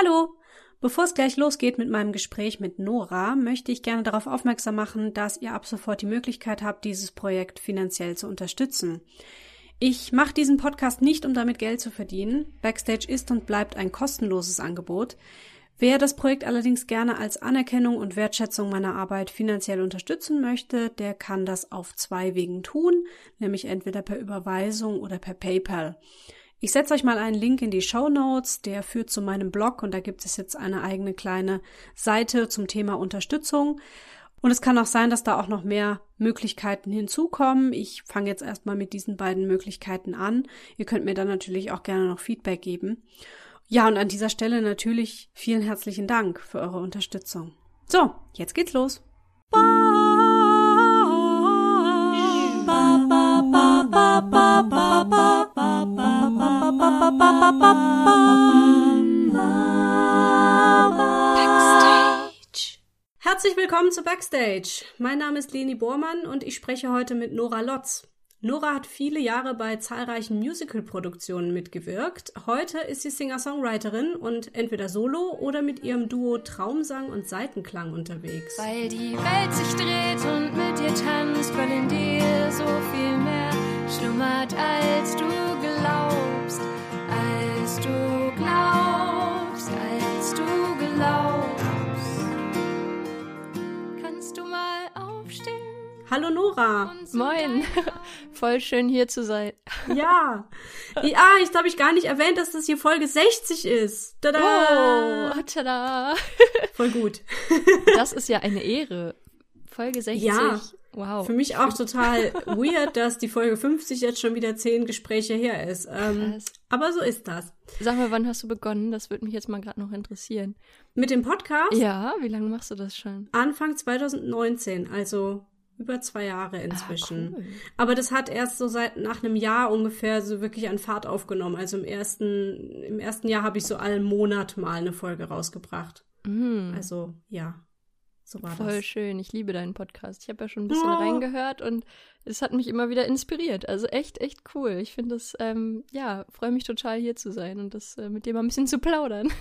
Hallo! Bevor es gleich losgeht mit meinem Gespräch mit Nora, möchte ich gerne darauf aufmerksam machen, dass ihr ab sofort die Möglichkeit habt, dieses Projekt finanziell zu unterstützen. Ich mache diesen Podcast nicht, um damit Geld zu verdienen. Backstage ist und bleibt ein kostenloses Angebot. Wer das Projekt allerdings gerne als Anerkennung und Wertschätzung meiner Arbeit finanziell unterstützen möchte, der kann das auf zwei Wegen tun, nämlich entweder per Überweisung oder per PayPal. Ich setze euch mal einen Link in die Show Notes, der führt zu meinem Blog und da gibt es jetzt eine eigene kleine Seite zum Thema Unterstützung. Und es kann auch sein, dass da auch noch mehr Möglichkeiten hinzukommen. Ich fange jetzt erstmal mit diesen beiden Möglichkeiten an. Ihr könnt mir dann natürlich auch gerne noch Feedback geben. Ja, und an dieser Stelle natürlich vielen herzlichen Dank für eure Unterstützung. So, jetzt geht's los. Backstage. Herzlich willkommen zu Backstage. Mein Name ist Leni Bormann und ich spreche heute mit Nora Lotz. Nora hat viele Jahre bei zahlreichen Musical-Produktionen mitgewirkt. Heute ist sie Singer-Songwriterin und entweder solo oder mit ihrem Duo Traumsang und Seitenklang unterwegs. Weil die Welt sich dreht und mit dir tanzt, weil in dir so viel mehr schlummert, als du glaubst, als du glaubst, als du glaubst. Kannst du mal aufstehen? Hallo Nora. Moin, voll schön hier zu sein. Ja. Ja, ich glaube, ich gar nicht erwähnt, dass das hier Folge 60 ist. Tada! Oh, tada. Voll gut. Das ist ja eine Ehre. Folge 60. Ja. Wow. Für mich auch total weird, dass die Folge 50 jetzt schon wieder zehn Gespräche her ist. Ähm, aber so ist das. Sag mal, wann hast du begonnen? Das würde mich jetzt mal gerade noch interessieren. Mit dem Podcast Ja, wie lange machst du das schon? Anfang 2019, also über zwei Jahre inzwischen. Ah, cool. Aber das hat erst so seit nach einem Jahr ungefähr so wirklich an Fahrt aufgenommen. Also im ersten, im ersten Jahr habe ich so allen Monat mal eine Folge rausgebracht. Mhm. Also ja, so war Voll das. schön. Ich liebe deinen Podcast. Ich habe ja schon ein bisschen Oh. reingehört und es hat mich immer wieder inspiriert. Also echt, echt cool. Ich finde das, ähm, ja, freue mich total hier zu sein und das äh, mit dir mal ein bisschen zu plaudern.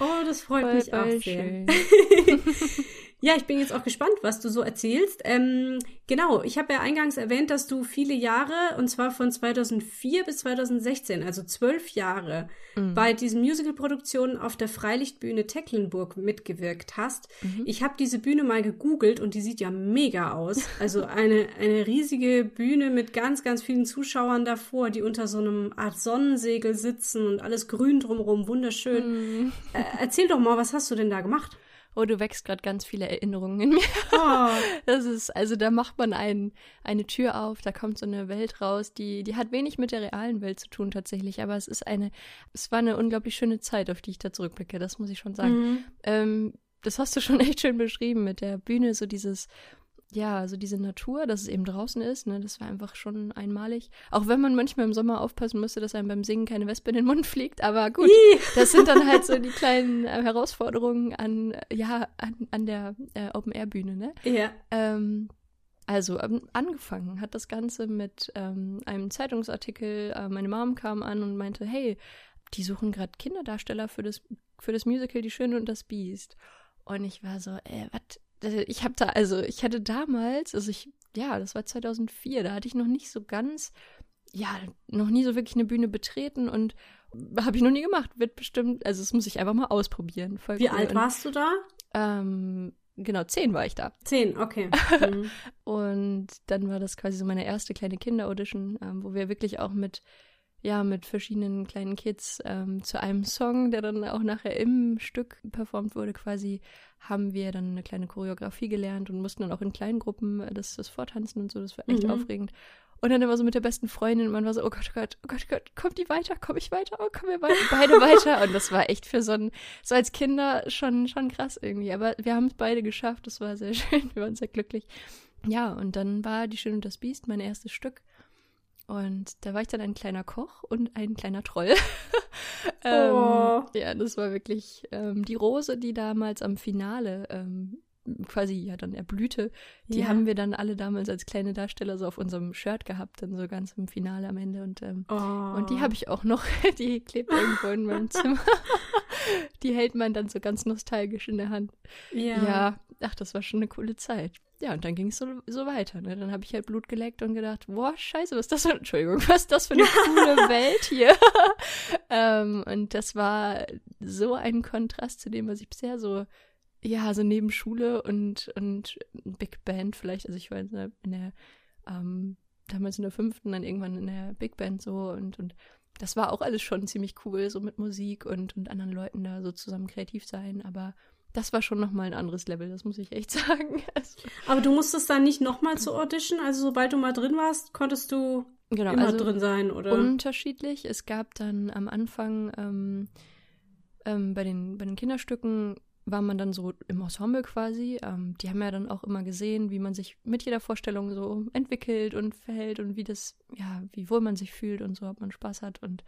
Oh, das freut Voll, mich auch sehr. Ja, ich bin jetzt auch gespannt, was du so erzählst. Ähm, genau, ich habe ja eingangs erwähnt, dass du viele Jahre, und zwar von 2004 bis 2016, also zwölf Jahre, Mhm. bei diesen Musical-Produktionen auf der Freilichtbühne Tecklenburg mitgewirkt hast. Mhm. Ich habe diese Bühne mal gegoogelt und die sieht ja mega aus. Also eine, eine riesige Bühne mit ganz, ganz vielen Zuschauern davor, die unter so einem Art Sonnensegel sitzen und alles grün drumherum, wunderschön. Mhm. Äh, erzähl doch mal, was hast du denn da gemacht? Oh, du wächst gerade ganz viele Erinnerungen in mir. Oh, Das ist, also da macht man ein, eine Tür auf, da kommt so eine Welt raus, die, die hat wenig mit der realen Welt zu tun tatsächlich, aber es ist eine, es war eine unglaublich schöne Zeit, auf die ich da zurückblicke, das muss ich schon sagen. Mhm. Ähm, das hast du schon echt schön beschrieben mit der Bühne, so dieses, ja, so diese Natur, dass es eben draußen ist, ne, das war einfach schon einmalig. Auch wenn man manchmal im Sommer aufpassen müsste, dass einem beim Singen keine Wespe in den Mund fliegt, aber gut, Ih. das sind dann halt so die kleinen äh, Herausforderungen an, äh, ja, an, an der äh, Open-Air-Bühne, ne? Ja. Ähm, also ähm, angefangen hat das Ganze mit ähm, einem Zeitungsartikel. Äh, meine Mom kam an und meinte, hey, die suchen gerade Kinderdarsteller für das, für das Musical Die Schöne und das Biest. Und ich war so, äh, was? Ich habe da, also ich hatte damals, also ich, ja, das war 2004, da hatte ich noch nicht so ganz, ja, noch nie so wirklich eine Bühne betreten und habe ich noch nie gemacht. Wird bestimmt, also das muss ich einfach mal ausprobieren. Voll Wie cool. alt warst du da? Ähm, genau, zehn war ich da. Zehn, okay. Mhm. Und dann war das quasi so meine erste kleine Kinderaudition, ähm, wo wir wirklich auch mit, ja, mit verschiedenen kleinen Kids ähm, zu einem Song, der dann auch nachher im Stück performt wurde, quasi, haben wir dann eine kleine Choreografie gelernt und mussten dann auch in kleinen Gruppen äh, das, das vortanzen und so. Das war echt Mhm. aufregend. Und dann immer so mit der besten Freundin und man war so, oh Gott, oh Gott, oh Gott, oh Gott, kommt die weiter, komm ich weiter, oh, kommen wir beide, beide weiter. Und das war echt für so ein, so als Kinder schon, schon krass irgendwie. Aber wir haben es beide geschafft, das war sehr schön, wir waren sehr glücklich. Ja, und dann war Die Schöne und das Biest mein erstes Stück. Und da war ich dann ein kleiner Koch und ein kleiner Troll. ähm, Oh. Ja, das war wirklich ähm, die Rose, die damals am Finale ähm, quasi ja dann erblühte. Die Ja. haben wir dann alle damals als kleine Darsteller so auf unserem Shirt gehabt, dann so ganz im Finale am Ende. Und, ähm, Oh. und die habe ich auch noch, die klebt irgendwo in meinem Zimmer. die hält man dann so ganz nostalgisch in der Hand. Ja. ja ach, das war schon eine coole Zeit. Ja, und dann ging es so, so weiter. Ne? Dann habe ich halt Blut geleckt und gedacht, boah, scheiße, was ist das für, Entschuldigung, was ist das für eine coole Welt hier? ähm, und das war so ein Kontrast zu dem, was ich bisher so, ja, so neben Schule und, und Big Band vielleicht, also ich war in der, in der ähm, damals in der fünften, dann irgendwann in der Big Band so und, und das war auch alles schon ziemlich cool, so mit Musik und, und anderen Leuten da so zusammen kreativ sein, aber das war schon nochmal ein anderes Level, das muss ich echt sagen. Also, aber du musstest dann nicht nochmal zur Audition, also sobald du mal drin warst, konntest du genau, immer also drin sein, oder? Unterschiedlich. Es gab dann am Anfang ähm, ähm, bei, den, bei den Kinderstücken war man dann so im Ensemble quasi. Ähm, die haben ja dann auch immer gesehen, wie man sich mit jeder Vorstellung so entwickelt und verhält und wie das, ja, wie wohl man sich fühlt und so, ob man Spaß hat und,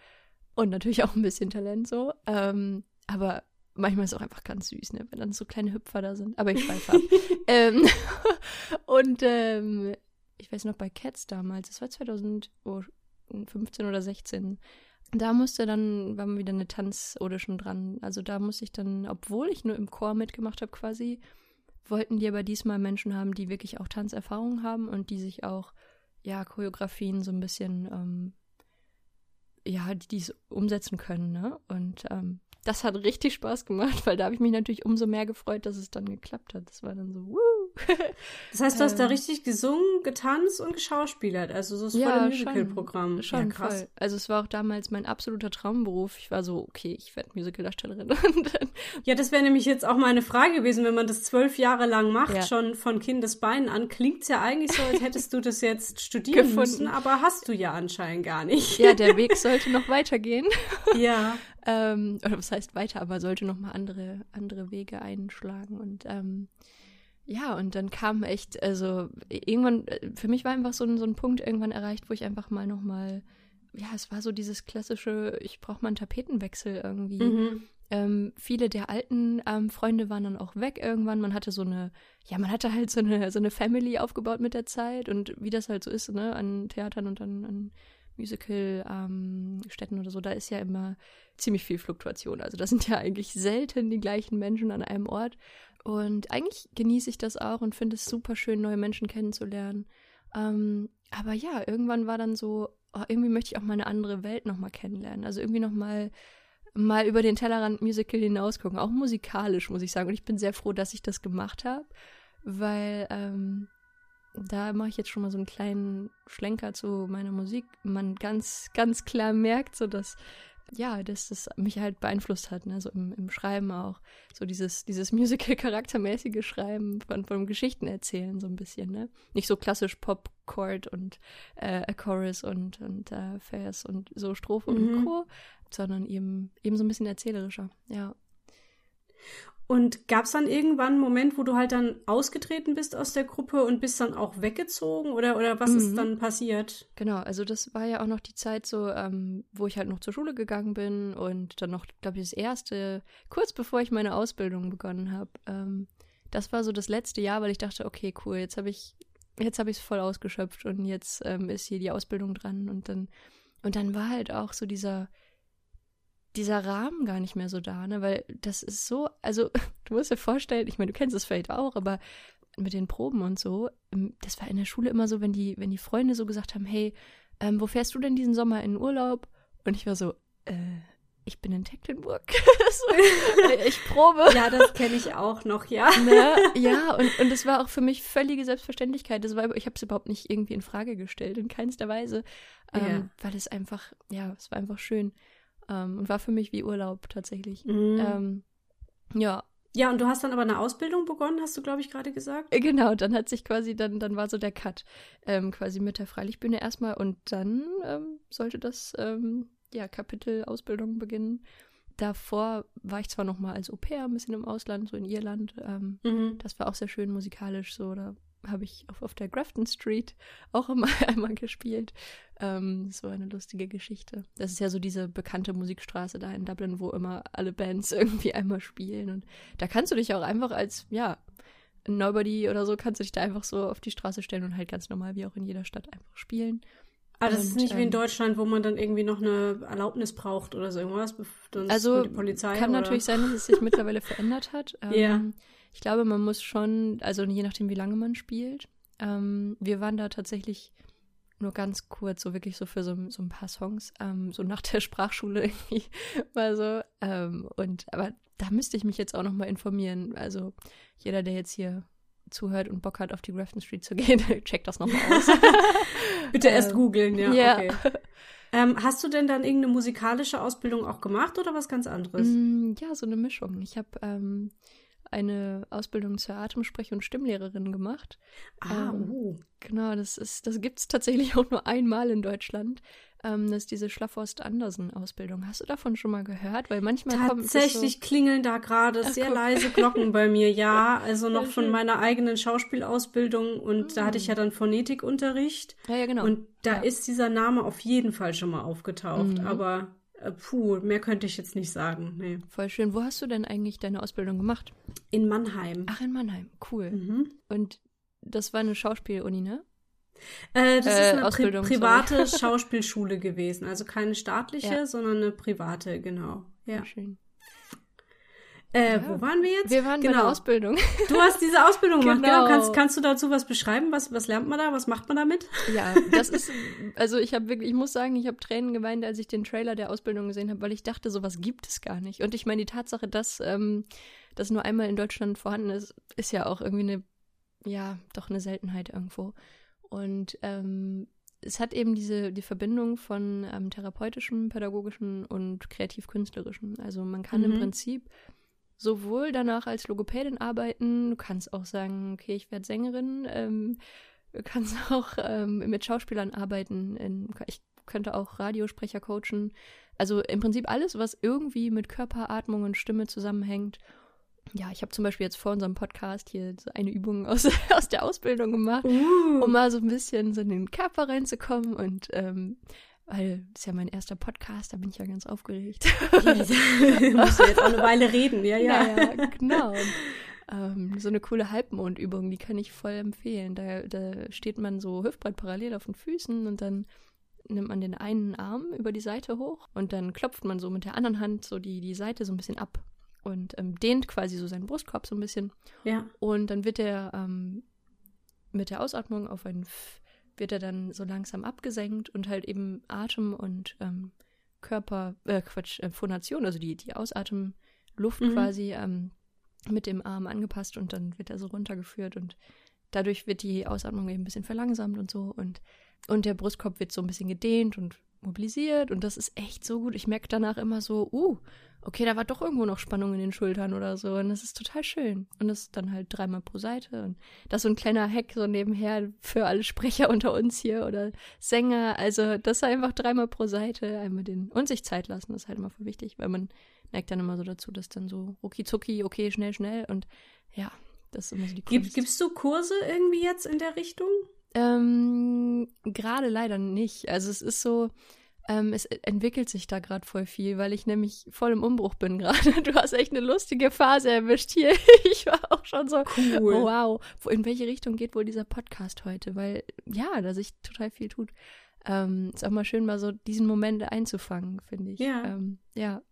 und natürlich auch ein bisschen Talent so. Ähm, aber manchmal ist es auch einfach ganz süß, ne, wenn dann so kleine Hüpfer da sind. Aber ich schweife ab. ähm, und ähm, ich weiß noch bei Cats damals, das war 2015 oder 16, da musste dann, war wieder eine Tanzaudition dran. Also da musste ich dann, obwohl ich nur im Chor mitgemacht habe quasi, wollten die aber diesmal Menschen haben, die wirklich auch Tanzerfahrung haben und die sich auch, ja, Choreografien so ein bisschen, ähm, ja, die es umsetzen können, ne? Und ähm, das hat richtig Spaß gemacht, weil da habe ich mich natürlich umso mehr gefreut, dass es dann geklappt hat. Das war dann so, wuh. Das heißt, du hast ähm, da richtig gesungen, getanzt und geschauspielert. Also so ist ja, voll ein Musical-Programm. Schon, ja, krass. Voll. Also es war auch damals mein absoluter Traumberuf. Ich war so, okay, ich werde Musicaldarstellerin. ja, das wäre nämlich jetzt auch meine Frage gewesen, wenn man das zwölf Jahre lang macht, ja. schon von Kindesbeinen an, klingt es ja eigentlich so, als hättest du das jetzt studieren Gefunden. müssen, aber hast du ja anscheinend gar nicht. Ja, der Weg sollte noch weitergehen. ja. ähm, oder was heißt weiter, aber sollte noch mal andere, andere Wege einschlagen und ähm, ja, und dann kam echt, also irgendwann, für mich war einfach so ein, so ein Punkt irgendwann erreicht, wo ich einfach mal nochmal, ja, es war so dieses klassische, ich brauche mal einen Tapetenwechsel irgendwie. Mhm. Ähm, viele der alten ähm, Freunde waren dann auch weg irgendwann. Man hatte so eine, ja, man hatte halt so eine, so eine Family aufgebaut mit der Zeit und wie das halt so ist, ne, an Theatern und an, an Musical-Städten ähm, oder so, da ist ja immer ziemlich viel Fluktuation. Also da sind ja eigentlich selten die gleichen Menschen an einem Ort. Und eigentlich genieße ich das auch und finde es super schön, neue Menschen kennenzulernen. Ähm, aber ja, irgendwann war dann so, oh, irgendwie möchte ich auch mal eine andere Welt nochmal kennenlernen. Also irgendwie nochmal mal über den Tellerrand Musical hinausgucken. Auch musikalisch, muss ich sagen. Und ich bin sehr froh, dass ich das gemacht habe, weil ähm, da mache ich jetzt schon mal so einen kleinen Schlenker zu meiner Musik. Man ganz, ganz klar merkt, so dass ja, dass das mich halt beeinflusst hat, ne, so im, im Schreiben auch. So dieses, dieses Musical-charaktermäßige Schreiben von, von Geschichten erzählen, so ein bisschen, ne? Nicht so klassisch Pop-Chord und äh, a Chorus und, und äh, Vers und so Strophe mhm. und Co., sondern eben, eben so ein bisschen erzählerischer, ja. Und gab es dann irgendwann einen Moment, wo du halt dann ausgetreten bist aus der Gruppe und bist dann auch weggezogen oder, oder was mhm. ist dann passiert? Genau, also das war ja auch noch die Zeit so, ähm, wo ich halt noch zur Schule gegangen bin und dann noch, glaube ich, das erste, kurz bevor ich meine Ausbildung begonnen habe. Ähm, das war so das letzte Jahr, weil ich dachte, okay, cool, jetzt habe ich, jetzt habe ich es voll ausgeschöpft und jetzt ähm, ist hier die Ausbildung dran und dann, und dann war halt auch so dieser dieser Rahmen gar nicht mehr so da, ne? Weil das ist so, also du musst dir vorstellen, ich meine, du kennst es vielleicht auch, aber mit den Proben und so, ähm, das war in der Schule immer so, wenn die, wenn die Freunde so gesagt haben, hey, ähm, wo fährst du denn diesen Sommer in Urlaub? Und ich war so, äh, ich bin in Tecklenburg. so, äh, ich probe. Ja, das kenne ich auch noch, ja. Ne? Ja, und, und das war auch für mich völlige Selbstverständlichkeit. Das war, ich habe es überhaupt nicht irgendwie in Frage gestellt, in keinster Weise. Ähm, ja. Weil es einfach, ja, es war einfach schön. Ähm, und war für mich wie Urlaub tatsächlich. Mhm. Ähm, ja. Ja, und du hast dann aber eine Ausbildung begonnen, hast du, glaube ich, gerade gesagt? Äh, genau, dann hat sich quasi, dann, dann war so der Cut ähm, quasi mit der Freilichtbühne erstmal und dann ähm, sollte das ähm, ja, Kapitel Ausbildung beginnen. Davor war ich zwar noch mal als Au pair ein bisschen im Ausland, so in Irland. Ähm, mhm. Das war auch sehr schön musikalisch so. Da habe ich auf, auf der Grafton Street auch immer einmal gespielt. Ähm, so eine lustige Geschichte. Das ist ja so diese bekannte Musikstraße da in Dublin, wo immer alle Bands irgendwie einmal spielen. Und da kannst du dich auch einfach als, ja, Nobody oder so, kannst du dich da einfach so auf die Straße stellen und halt ganz normal wie auch in jeder Stadt einfach spielen. Aber das Und, ist nicht wie in ähm, Deutschland, wo man dann irgendwie noch eine Erlaubnis braucht oder so irgendwas. Sonst Also die Polizei kann oder? natürlich sein, dass es sich mittlerweile verändert hat. Ähm, Ja. Ich glaube, man muss schon, also je nachdem, wie lange man spielt. Ähm, wir waren da tatsächlich nur ganz kurz, so wirklich so für so, so ein paar Songs, ähm, so nach der Sprachschule irgendwie mal so. Ähm, und aber da müsste ich mich jetzt auch noch mal informieren. Also jeder, der jetzt hier zuhört und Bock hat, auf die Grafton Street zu gehen, checkt das nochmal aus. Bitte erst Ähm, googeln, ja. ja. Okay. Ähm, hast du denn dann irgendeine musikalische Ausbildung auch gemacht oder was ganz anderes? Mm, Ja, so eine Mischung. Ich habe ähm, eine Ausbildung zur Atemsprech- und Stimmlehrerin gemacht. ah, ähm, uh. Genau, das ist, das gibt's tatsächlich auch nur einmal in Deutschland. Ähm, das ist diese Schlafforst-Andersen-Ausbildung. Hast du davon schon mal gehört? Weil manchmal es Tatsächlich klingeln da gerade sehr guck. leise Glocken bei mir, ja. Also noch von meiner eigenen Schauspielausbildung und da hatte ich Mm. ja dann Phonetikunterricht. So, ja, ja, genau. Und da Ja. ist dieser Name auf jeden Fall schon mal aufgetaucht. Mhm. Aber puh, mehr könnte ich jetzt nicht sagen. Nee. Voll schön. Wo hast du denn eigentlich deine Ausbildung gemacht? In Mannheim. Ach, in Mannheim. Cool. Mhm. Und das war eine Schauspieluni, ne? Äh, das Äh, ist eine pri Ausbildung, sorry. private Schauspielschule gewesen. Also keine staatliche, Ja. sondern eine private, genau. Ja. Schön. Äh, Ja. wo waren wir jetzt? Wir waren bei genau. der Ausbildung. Du hast diese Ausbildung gemacht, genau. Genau. Kannst, kannst du dazu was beschreiben? Was, was lernt man da? Was macht man damit? Ja, das ist, also ich habe wirklich, ich muss sagen, ich habe Tränen geweint, als ich den Trailer der Ausbildung gesehen habe, weil ich dachte, sowas gibt es gar nicht. Und ich meine, die Tatsache, dass ähm, das nur einmal in Deutschland vorhanden ist, ist ja auch irgendwie eine, ja, doch eine Seltenheit irgendwo. Und ähm, es hat eben diese die Verbindung von ähm, therapeutischem, pädagogischem und kreativ-künstlerischem. Also man kann Mhm. im Prinzip sowohl danach als Logopädin arbeiten, du kannst auch sagen, okay, ich werde Sängerin, ähm, du kannst auch ähm, mit Schauspielern arbeiten, in, ich könnte auch Radiosprecher coachen. Also im Prinzip alles, was irgendwie mit Körperatmung und Stimme zusammenhängt. Ja, ich habe zum Beispiel jetzt vor unserem Podcast hier so eine Übung aus, aus der Ausbildung gemacht, Uh. um mal so ein bisschen so in den Körper reinzukommen und ähm, weil das ist ja mein erster Podcast, da bin ich ja ganz aufgeregt. Musst du jetzt auch eine Weile reden, ja, ja. ja, genau. Und, ähm, so eine coole Halbmondübung, die kann ich voll empfehlen. Da, da steht man so hüftbreit parallel auf den Füßen und dann nimmt man den einen Arm über die Seite hoch und dann klopft man so mit der anderen Hand so die, die Seite so ein bisschen ab und ähm, dehnt quasi so seinen Brustkorb so ein bisschen. Ja. Und dann wird er ähm, mit der Ausatmung auf ein F wird er dann so langsam abgesenkt und halt eben Atem und ähm, Körper, äh, Quatsch, äh, Phonation, also die, die Ausatemluft Mhm. quasi ähm, mit dem Arm angepasst und dann wird er so runtergeführt und dadurch wird die Ausatmung eben ein bisschen verlangsamt und so und, und der Brustkorb wird so ein bisschen gedehnt und mobilisiert und das ist echt so gut. Ich merke danach immer so, uh, okay, da war doch irgendwo noch Spannung in den Schultern oder so. Und das ist total schön. Und das ist dann halt dreimal pro Seite. Und das ist so ein kleiner Hack so nebenher für alle Sprecher unter uns hier oder Sänger. Also das einfach dreimal pro Seite. Einmal den und sich Zeit lassen, das ist halt immer voll wichtig, weil man neigt dann immer so dazu, dass dann so rucki zucki, okay, schnell, schnell. Und ja, das ist immer so die Gib, Kunst. gibst du Kurse irgendwie jetzt in der Richtung? Ähm, gerade leider nicht. Also es ist so, ähm, es entwickelt sich da gerade voll viel, weil ich nämlich voll im Umbruch bin gerade. Du hast echt eine lustige Phase erwischt hier. Ich war auch schon so, Cool. oh, wow, wo, in welche Richtung geht wohl dieser Podcast heute? Weil ja, da sich total viel tut. Ähm, ist auch mal schön, mal so diesen Moment einzufangen, finde ich. Ja. Ähm, ja.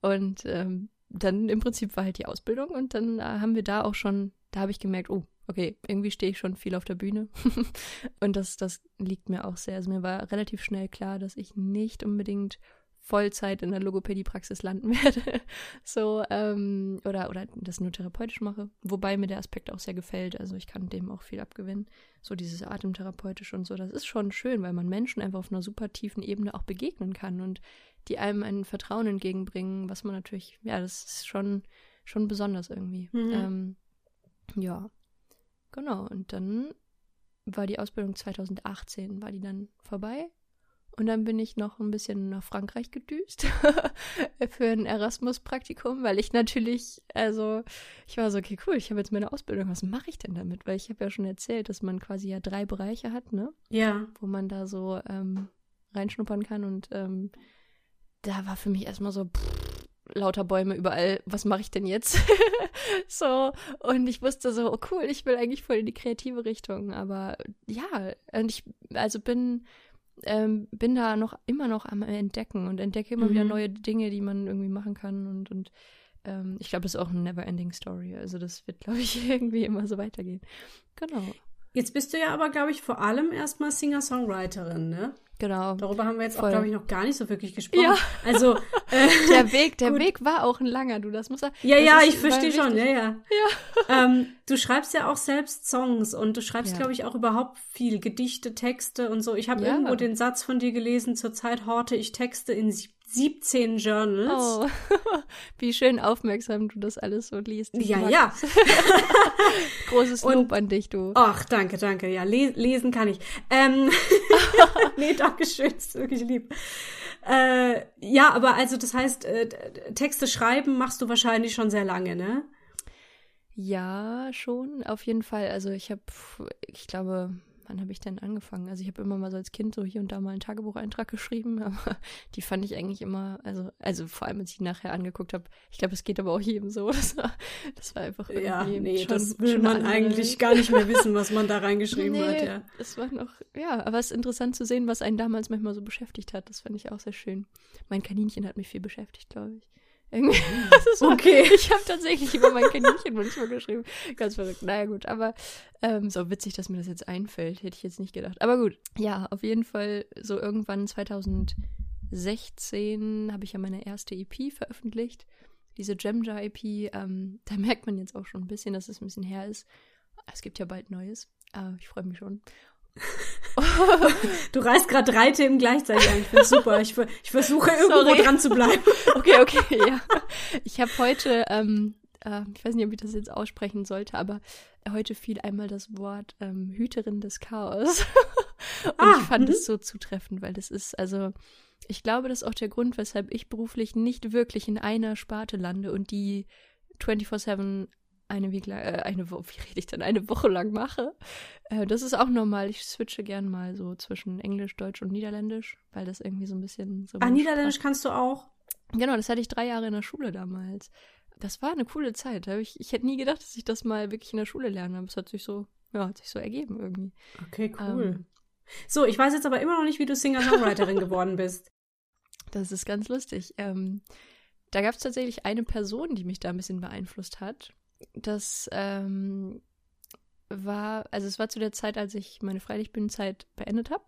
Und ähm, dann im Prinzip war halt die Ausbildung und dann äh, haben wir da auch schon, da habe ich gemerkt, oh, okay, irgendwie stehe ich schon viel auf der Bühne. und das, das liegt mir auch sehr. Also mir war relativ schnell klar, dass ich nicht unbedingt Vollzeit in der Logopädie-Praxis landen werde. so, ähm, oder, oder das nur therapeutisch mache. Wobei mir der Aspekt auch sehr gefällt. Also ich kann dem auch viel abgewinnen. So dieses Atemtherapeutisch und so. Das ist schon schön, weil man Menschen einfach auf einer super tiefen Ebene auch begegnen kann und die einem ein Vertrauen entgegenbringen, was man natürlich, ja, das ist schon, schon besonders irgendwie. Mhm. Ähm, ja, genau. Und dann war die Ausbildung 2018, war die dann vorbei. Und dann bin ich noch ein bisschen nach Frankreich gedüst für ein Erasmus-Praktikum, weil ich natürlich, also ich war so, okay, cool, ich habe jetzt meine Ausbildung, was mache ich denn damit? Weil ich habe ja schon erzählt, dass man quasi ja drei Bereiche hat, ne? Ja. wo man da so ähm, reinschnuppern kann. Und ähm, da war für mich erstmal so pff, lauter Bäume überall. Was mache ich denn jetzt? so, und ich wusste so, oh cool, ich will eigentlich voll in die kreative Richtung. Aber ja, und ich, also bin ähm, bin da noch immer noch am Entdecken und entdecke immer Mhm. wieder neue Dinge, die man irgendwie machen kann und, und ähm, ich glaube, das ist auch eine never-ending Story. Also das wird, glaube ich, irgendwie immer so weitergehen. Genau. Jetzt bist du ja aber, glaube ich, vor allem erstmal Singer-Songwriterin, ne? Genau. Darüber haben wir jetzt auch, Voll. glaube ich, noch gar nicht so wirklich gesprochen. Ja. Also, äh, Der Weg, der Gut. Weg war auch ein langer, du, das muss er. ja, ja, ich verstehe schon, ja, wichtig. ja. Ähm, du schreibst ja auch selbst Songs und du schreibst, Ja. glaube ich, auch überhaupt viel Gedichte, Texte und so. Ich habe Ja. irgendwo den Satz von dir gelesen, zurzeit horte ich Texte in sieb- 17 Journals. Oh, wie schön aufmerksam du das alles so liest. Ich Ja, mag ja. Großes Und- Lob an dich, du. Ach, danke, danke. Ja, le lesen kann ich. Ähm, nee, danke schön, ist wirklich lieb. Äh, ja, aber also das heißt, äh, Texte schreiben machst du wahrscheinlich schon sehr lange, ne? Ja, schon, auf jeden Fall. Also ich habe, ich glaube, wann habe ich denn angefangen? Also ich habe immer mal so als Kind so hier und da mal einen Tagebucheintrag geschrieben, aber die fand ich eigentlich immer, also, also vor allem, als ich die nachher angeguckt habe, ich glaube, es geht aber auch jedem so. Das war, das war einfach irgendwie Ja, nee, schon, das will schon man andere eigentlich gar nicht mehr wissen, was man da reingeschrieben hat, Nee, ja. Es war noch, ja, aber es ist interessant zu sehen, was einen damals manchmal so beschäftigt hat. Das fand ich auch sehr schön. Mein Kaninchen hat mich viel beschäftigt, glaube ich. Das ist Okay. Ich habe tatsächlich über mein Kaninchen manchmal geschrieben. Ganz verrückt. Naja, gut, aber ähm, so witzig, dass mir das jetzt einfällt, hätte ich jetzt nicht gedacht. Aber gut, ja, auf jeden Fall so irgendwann 2016 habe ich ja meine erste EP veröffentlicht. Diese Gemjar EP, ähm, da merkt man jetzt auch schon ein bisschen, dass es ein bisschen her ist. Es gibt ja bald Neues. Äh, ich freue mich schon. Du reißt gerade drei Themen gleichzeitig an. Ich finde super. Ich, ich versuche irgendwo Sorry. dran zu bleiben. Okay, okay, ja. Ich habe heute, ähm, äh, ich weiß nicht, ob ich das jetzt aussprechen sollte, aber heute fiel einmal das Wort ähm, Hüterin des Chaos. Und Ah, ich fand mhm. es so zutreffend, weil das ist, also, ich glaube, das ist auch der Grund, weshalb ich beruflich nicht wirklich in einer Sparte lande und die 24-7 eine, wie, gla- äh, eine Woche, wie rede ich denn, eine Woche lang mache. Äh, das ist auch normal. Ich switche gern mal so zwischen Englisch, Deutsch und Niederländisch, weil das irgendwie so ein bisschen so. Ah, Niederländisch kannst du auch. Genau, das hatte ich drei Jahre in der Schule damals. Das war eine coole Zeit. Ich, ich hätte nie gedacht, dass ich das mal wirklich in der Schule lerne, aber es hat sich so, ja, hat sich so ergeben irgendwie. Okay, cool. Ähm, so, ich weiß jetzt aber immer noch nicht, wie du Singer-Songwriterin geworden bist. das ist ganz lustig. Ähm, da gab es tatsächlich eine Person, die mich da ein bisschen beeinflusst hat. Das ähm, war, also es war zu der Zeit, als ich meine Freilichtbühnenzeit beendet habe.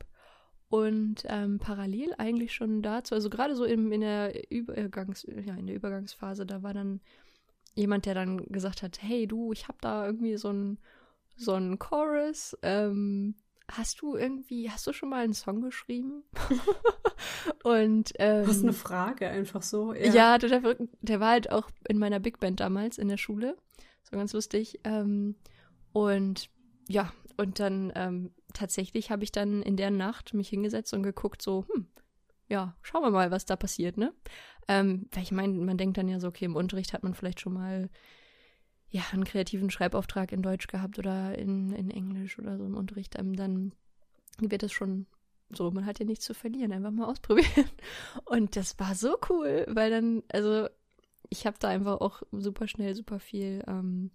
Und ähm, parallel eigentlich schon dazu, also gerade so im, in, der Übergangs, ja, in der Übergangsphase, da war dann jemand, der dann gesagt hat, hey du, ich habe da irgendwie so ein so einen Chorus. Ähm, hast du irgendwie, hast du schon mal einen Song geschrieben? Und ähm, Was eine Frage, einfach so. ja, der, der, der war halt auch in meiner Big Band damals in der Schule. So ganz lustig. Ähm, und ja, und dann ähm, tatsächlich habe ich dann in der Nacht mich hingesetzt und geguckt, so, hm, ja, schauen wir mal, was da passiert, ne? Ähm, weil ich meine, man denkt dann ja so, okay, im Unterricht hat man vielleicht schon mal ja, einen kreativen Schreibauftrag in Deutsch gehabt oder in, in Englisch oder so im Unterricht. Ähm, dann wird es schon so, man hat ja nichts zu verlieren, einfach mal ausprobieren. Und das war so cool, weil dann, also ich habe da einfach auch super schnell super viel, ähm,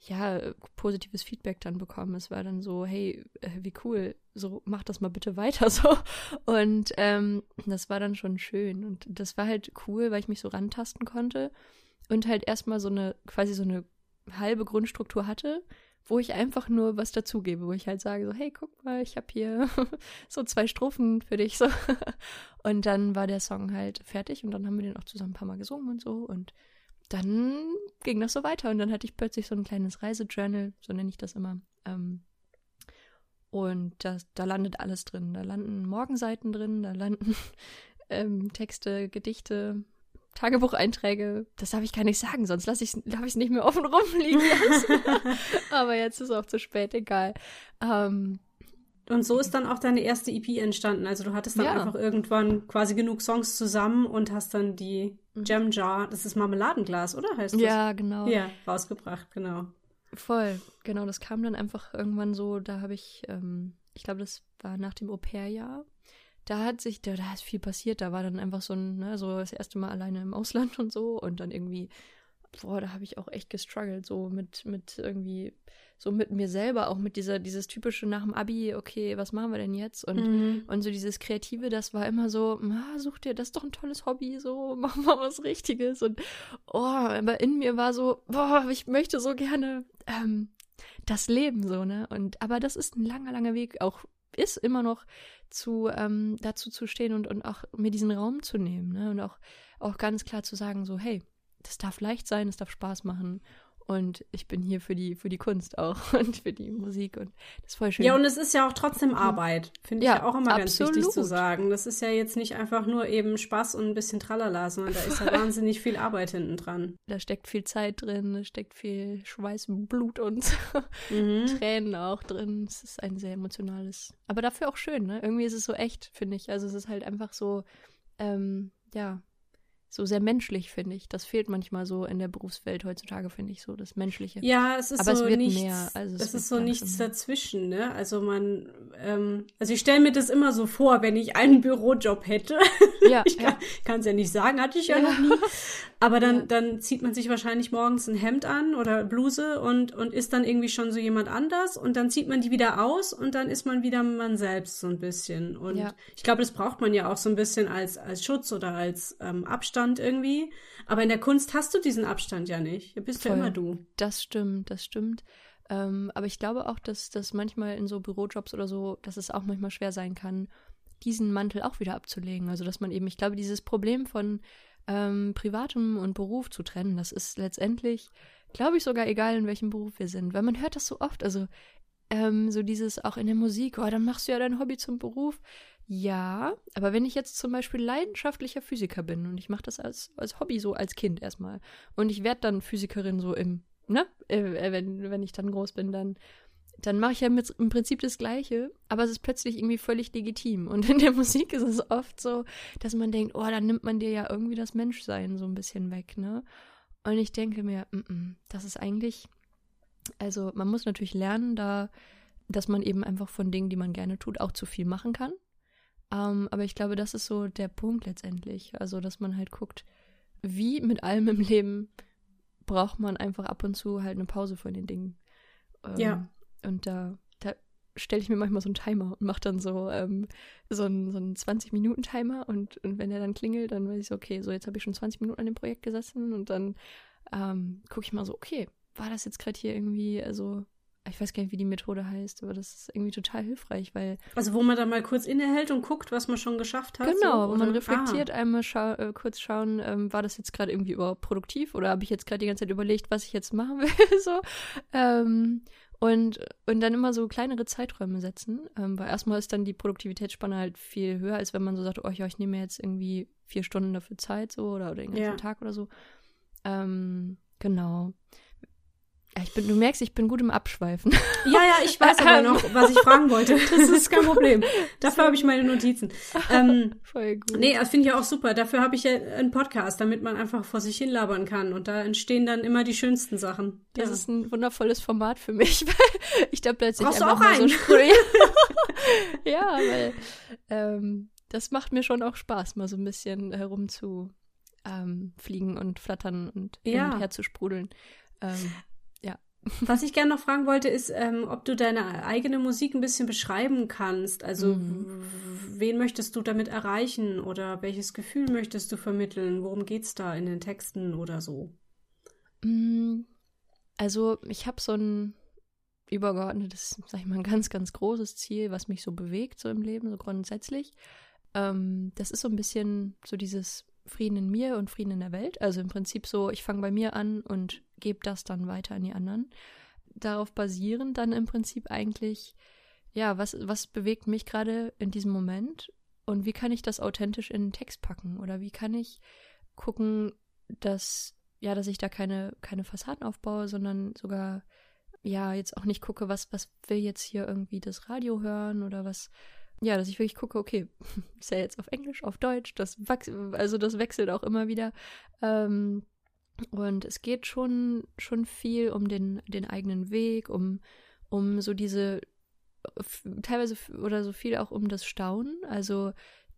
ja, positives Feedback dann bekommen. Es war dann so, hey, äh, wie cool, so mach das mal bitte weiter so. Und ähm, das war dann schon schön. Und das war halt cool, weil ich mich so rantasten konnte und halt erstmal so eine, quasi so eine halbe Grundstruktur hatte, wo ich einfach nur was dazugebe, wo ich halt sage, so, hey, guck mal, ich habe hier so zwei Strophen für dich. So. Und dann war der Song halt fertig und dann haben wir den auch zusammen ein paar Mal gesungen und so. Und dann ging das so weiter. Und dann hatte ich plötzlich so ein kleines Reisejournal, so nenne ich das immer. Ähm, und das, da landet alles drin. Da landen Morgenseiten drin, da landen ähm, Texte, Gedichte, Tagebucheinträge. Das darf ich gar nicht sagen, sonst lasse ich es nicht mehr offen rumliegen lassen. Aber jetzt ist auch zu spät, egal. Ähm, Und so ist dann auch deine erste EP entstanden. Also du hattest dann Ja. einfach irgendwann quasi genug Songs zusammen und hast dann die Mhm. Jam Jar, das ist Marmeladenglas, oder heißt das? ja, genau. Ja, rausgebracht, genau. Voll, genau, das kam dann einfach irgendwann so, da habe ich, ähm, ich glaube, das war nach dem Au-pair-Jahr. Da hat sich, da, da ist viel passiert, da war dann einfach so ein, ne, so das erste Mal alleine im Ausland und so und dann irgendwie, boah, da habe ich auch echt gestruggelt, so mit, mit irgendwie so mit mir selber, auch mit dieser, dieses typische nach dem Abi, okay, was machen wir denn jetzt? Und, mhm. und so dieses Kreative, das war immer so, ah, such dir, das ist doch ein tolles Hobby, so, mach mal was Richtiges. Und oh, aber in mir war so, boah, ich möchte so gerne ähm, das Leben so, ne? Und aber das ist ein langer, langer Weg, auch ist immer noch zu ähm, dazu zu stehen und, und auch mir diesen Raum zu nehmen, ne? Und auch, auch ganz klar zu sagen, so, hey, das darf leicht sein, es darf Spaß machen und ich bin hier für die, für die Kunst auch und für die Musik und das ist voll schön. Ja, und es ist ja auch trotzdem. Arbeit. Finde ich ja, auch immer absolut. ganz wichtig zu sagen. Das ist ja jetzt nicht einfach nur eben Spaß und ein bisschen Tralala, sondern da ist ja wahnsinnig viel Arbeit hinten dran. Da steckt viel Zeit drin, da steckt viel Schweiß Blut und mhm. Tränen auch drin. Es ist ein sehr emotionales, aber dafür auch schön, ne? Irgendwie ist es so echt, finde ich. Also es ist halt einfach so, ähm, ja, so sehr menschlich, finde ich. Das fehlt manchmal so in der Berufswelt heutzutage, finde ich, so das Menschliche. Ja, es ist Aber so es nichts, mehr. Also es, ist so nichts dazwischen, ne? Also man, ähm, also ich stelle mir das immer so vor, wenn ich einen Bürojob hätte. Ja, ich kann es ja. ja nicht sagen, hatte ich ja, ja. noch nie. Aber dann, ja. dann zieht man sich wahrscheinlich morgens ein Hemd an oder Bluse und, und ist dann irgendwie schon so jemand anders und dann zieht man die wieder aus und dann ist man wieder man selbst so ein bisschen. Und ich glaube, das braucht man ja auch so ein bisschen als, als Schutz oder als ähm, Abstand Abstand irgendwie. Aber in der Kunst hast du diesen Abstand ja nicht. Du bist Voll. ja immer du. Das stimmt, das stimmt. Ähm, aber ich glaube auch, dass das manchmal in so Bürojobs oder so, dass es auch manchmal schwer sein kann, diesen Mantel auch wieder abzulegen. Also dass man eben, ich glaube, dieses Problem von ähm, Privatem und Beruf zu trennen, das ist letztendlich, glaube ich, sogar egal, in welchem Beruf wir sind. Weil man hört das so oft. Also ähm, so dieses auch in der Musik, oh, dann machst du ja dein Hobby zum Beruf. Ja, aber wenn ich jetzt zum Beispiel leidenschaftlicher Physiker bin und ich mache das als, als Hobby so als Kind erstmal und ich werde dann Physikerin so im, ne, äh, äh, wenn, wenn ich dann groß bin, dann, dann mache ich ja mit, im Prinzip das Gleiche, aber es ist plötzlich irgendwie völlig legitim. Und in der Musik ist es oft so, dass man denkt, oh, dann nimmt man dir ja irgendwie das Menschsein so ein bisschen weg, ne? Und ich denke mir, mm -mm, das ist eigentlich, also man muss natürlich lernen, da, dass man eben einfach von Dingen, die man gerne tut, auch zu viel machen kann. Ähm, aber ich glaube, das ist so der Punkt letztendlich. Also, dass man halt guckt, wie mit allem im Leben braucht man einfach ab und zu halt eine Pause von den Dingen. Ähm, ja. Und da, da stelle ich mir manchmal so einen Timer und mache dann so, ähm, so einen, so einen 20-Minuten-Timer und, und wenn der dann klingelt, dann weiß ich so, okay, so jetzt habe ich schon 20 Minuten an dem Projekt gesessen und dann ähm, gucke ich mal so, okay, war das jetzt gerade hier irgendwie, also ich weiß gar nicht, wie die Methode heißt, aber das ist irgendwie total hilfreich, weil. Also wo man dann mal kurz innehält und guckt, was man schon geschafft hat. Genau, so, wo man reflektiert, ah. einmal schau äh, kurz schauen, ähm, war das jetzt gerade irgendwie überhaupt produktiv oder habe ich jetzt gerade die ganze Zeit überlegt, was ich jetzt machen will, so. Ähm, und, und dann immer so kleinere Zeiträume setzen, ähm, weil erstmal ist dann die Produktivitätsspanne halt viel höher, als wenn man so sagt, oh ja, ich nehme mir jetzt irgendwie vier Stunden dafür Zeit, so, oder, oder den ganzen ja. Tag oder so. Ähm, genau. Ja, ich bin, du merkst, ich bin gut im Abschweifen. Ja, ja, ich weiß aber noch, was ich fragen wollte. Das ist kein Problem. Dafür habe ich meine Notizen. Ähm, Voll gut. Nee, das finde ich auch super. Dafür habe ich ja einen Podcast, damit man einfach vor sich hin labern kann. Und da entstehen dann immer die schönsten Sachen. Das ja. ist ein wundervolles Format für mich, weil ich da plötzlich Brauchst einfach du auch mal einen? so Ja, weil ähm, das macht mir schon auch Spaß, mal so ein bisschen herum zu ähm, und flattern und ja. hin und her zu sprudeln. Ähm, was ich gerne noch fragen wollte, ist, ähm, ob du deine eigene Musik ein bisschen beschreiben kannst. Also, mhm. wen möchtest du damit erreichen oder welches Gefühl möchtest du vermitteln? Worum geht es da in den Texten oder so? Mm, also, ich habe so ein übergeordnetes, sag ich mal, ein ganz, ganz großes Ziel, was mich so bewegt, so im Leben, so grundsätzlich. Ähm, das ist so ein bisschen so dieses Frieden in mir und Frieden in der Welt. Also im Prinzip so, ich fange bei mir an und gebe das dann weiter an die anderen. Darauf basierend dann im Prinzip eigentlich, ja, was, was bewegt mich gerade in diesem Moment und wie kann ich das authentisch in den Text packen? Oder wie kann ich gucken, dass, ja, dass ich da keine, keine Fassaden aufbaue, sondern sogar, ja, jetzt auch nicht gucke, was, was will jetzt hier irgendwie das Radio hören oder was, ja, dass ich wirklich gucke, okay, ist ja jetzt auf Englisch, auf Deutsch, das also das wechselt auch immer wieder. Ähm, und es geht schon, schon viel um den, den eigenen Weg, um, um so diese, teilweise oder so viel auch um das Staunen, also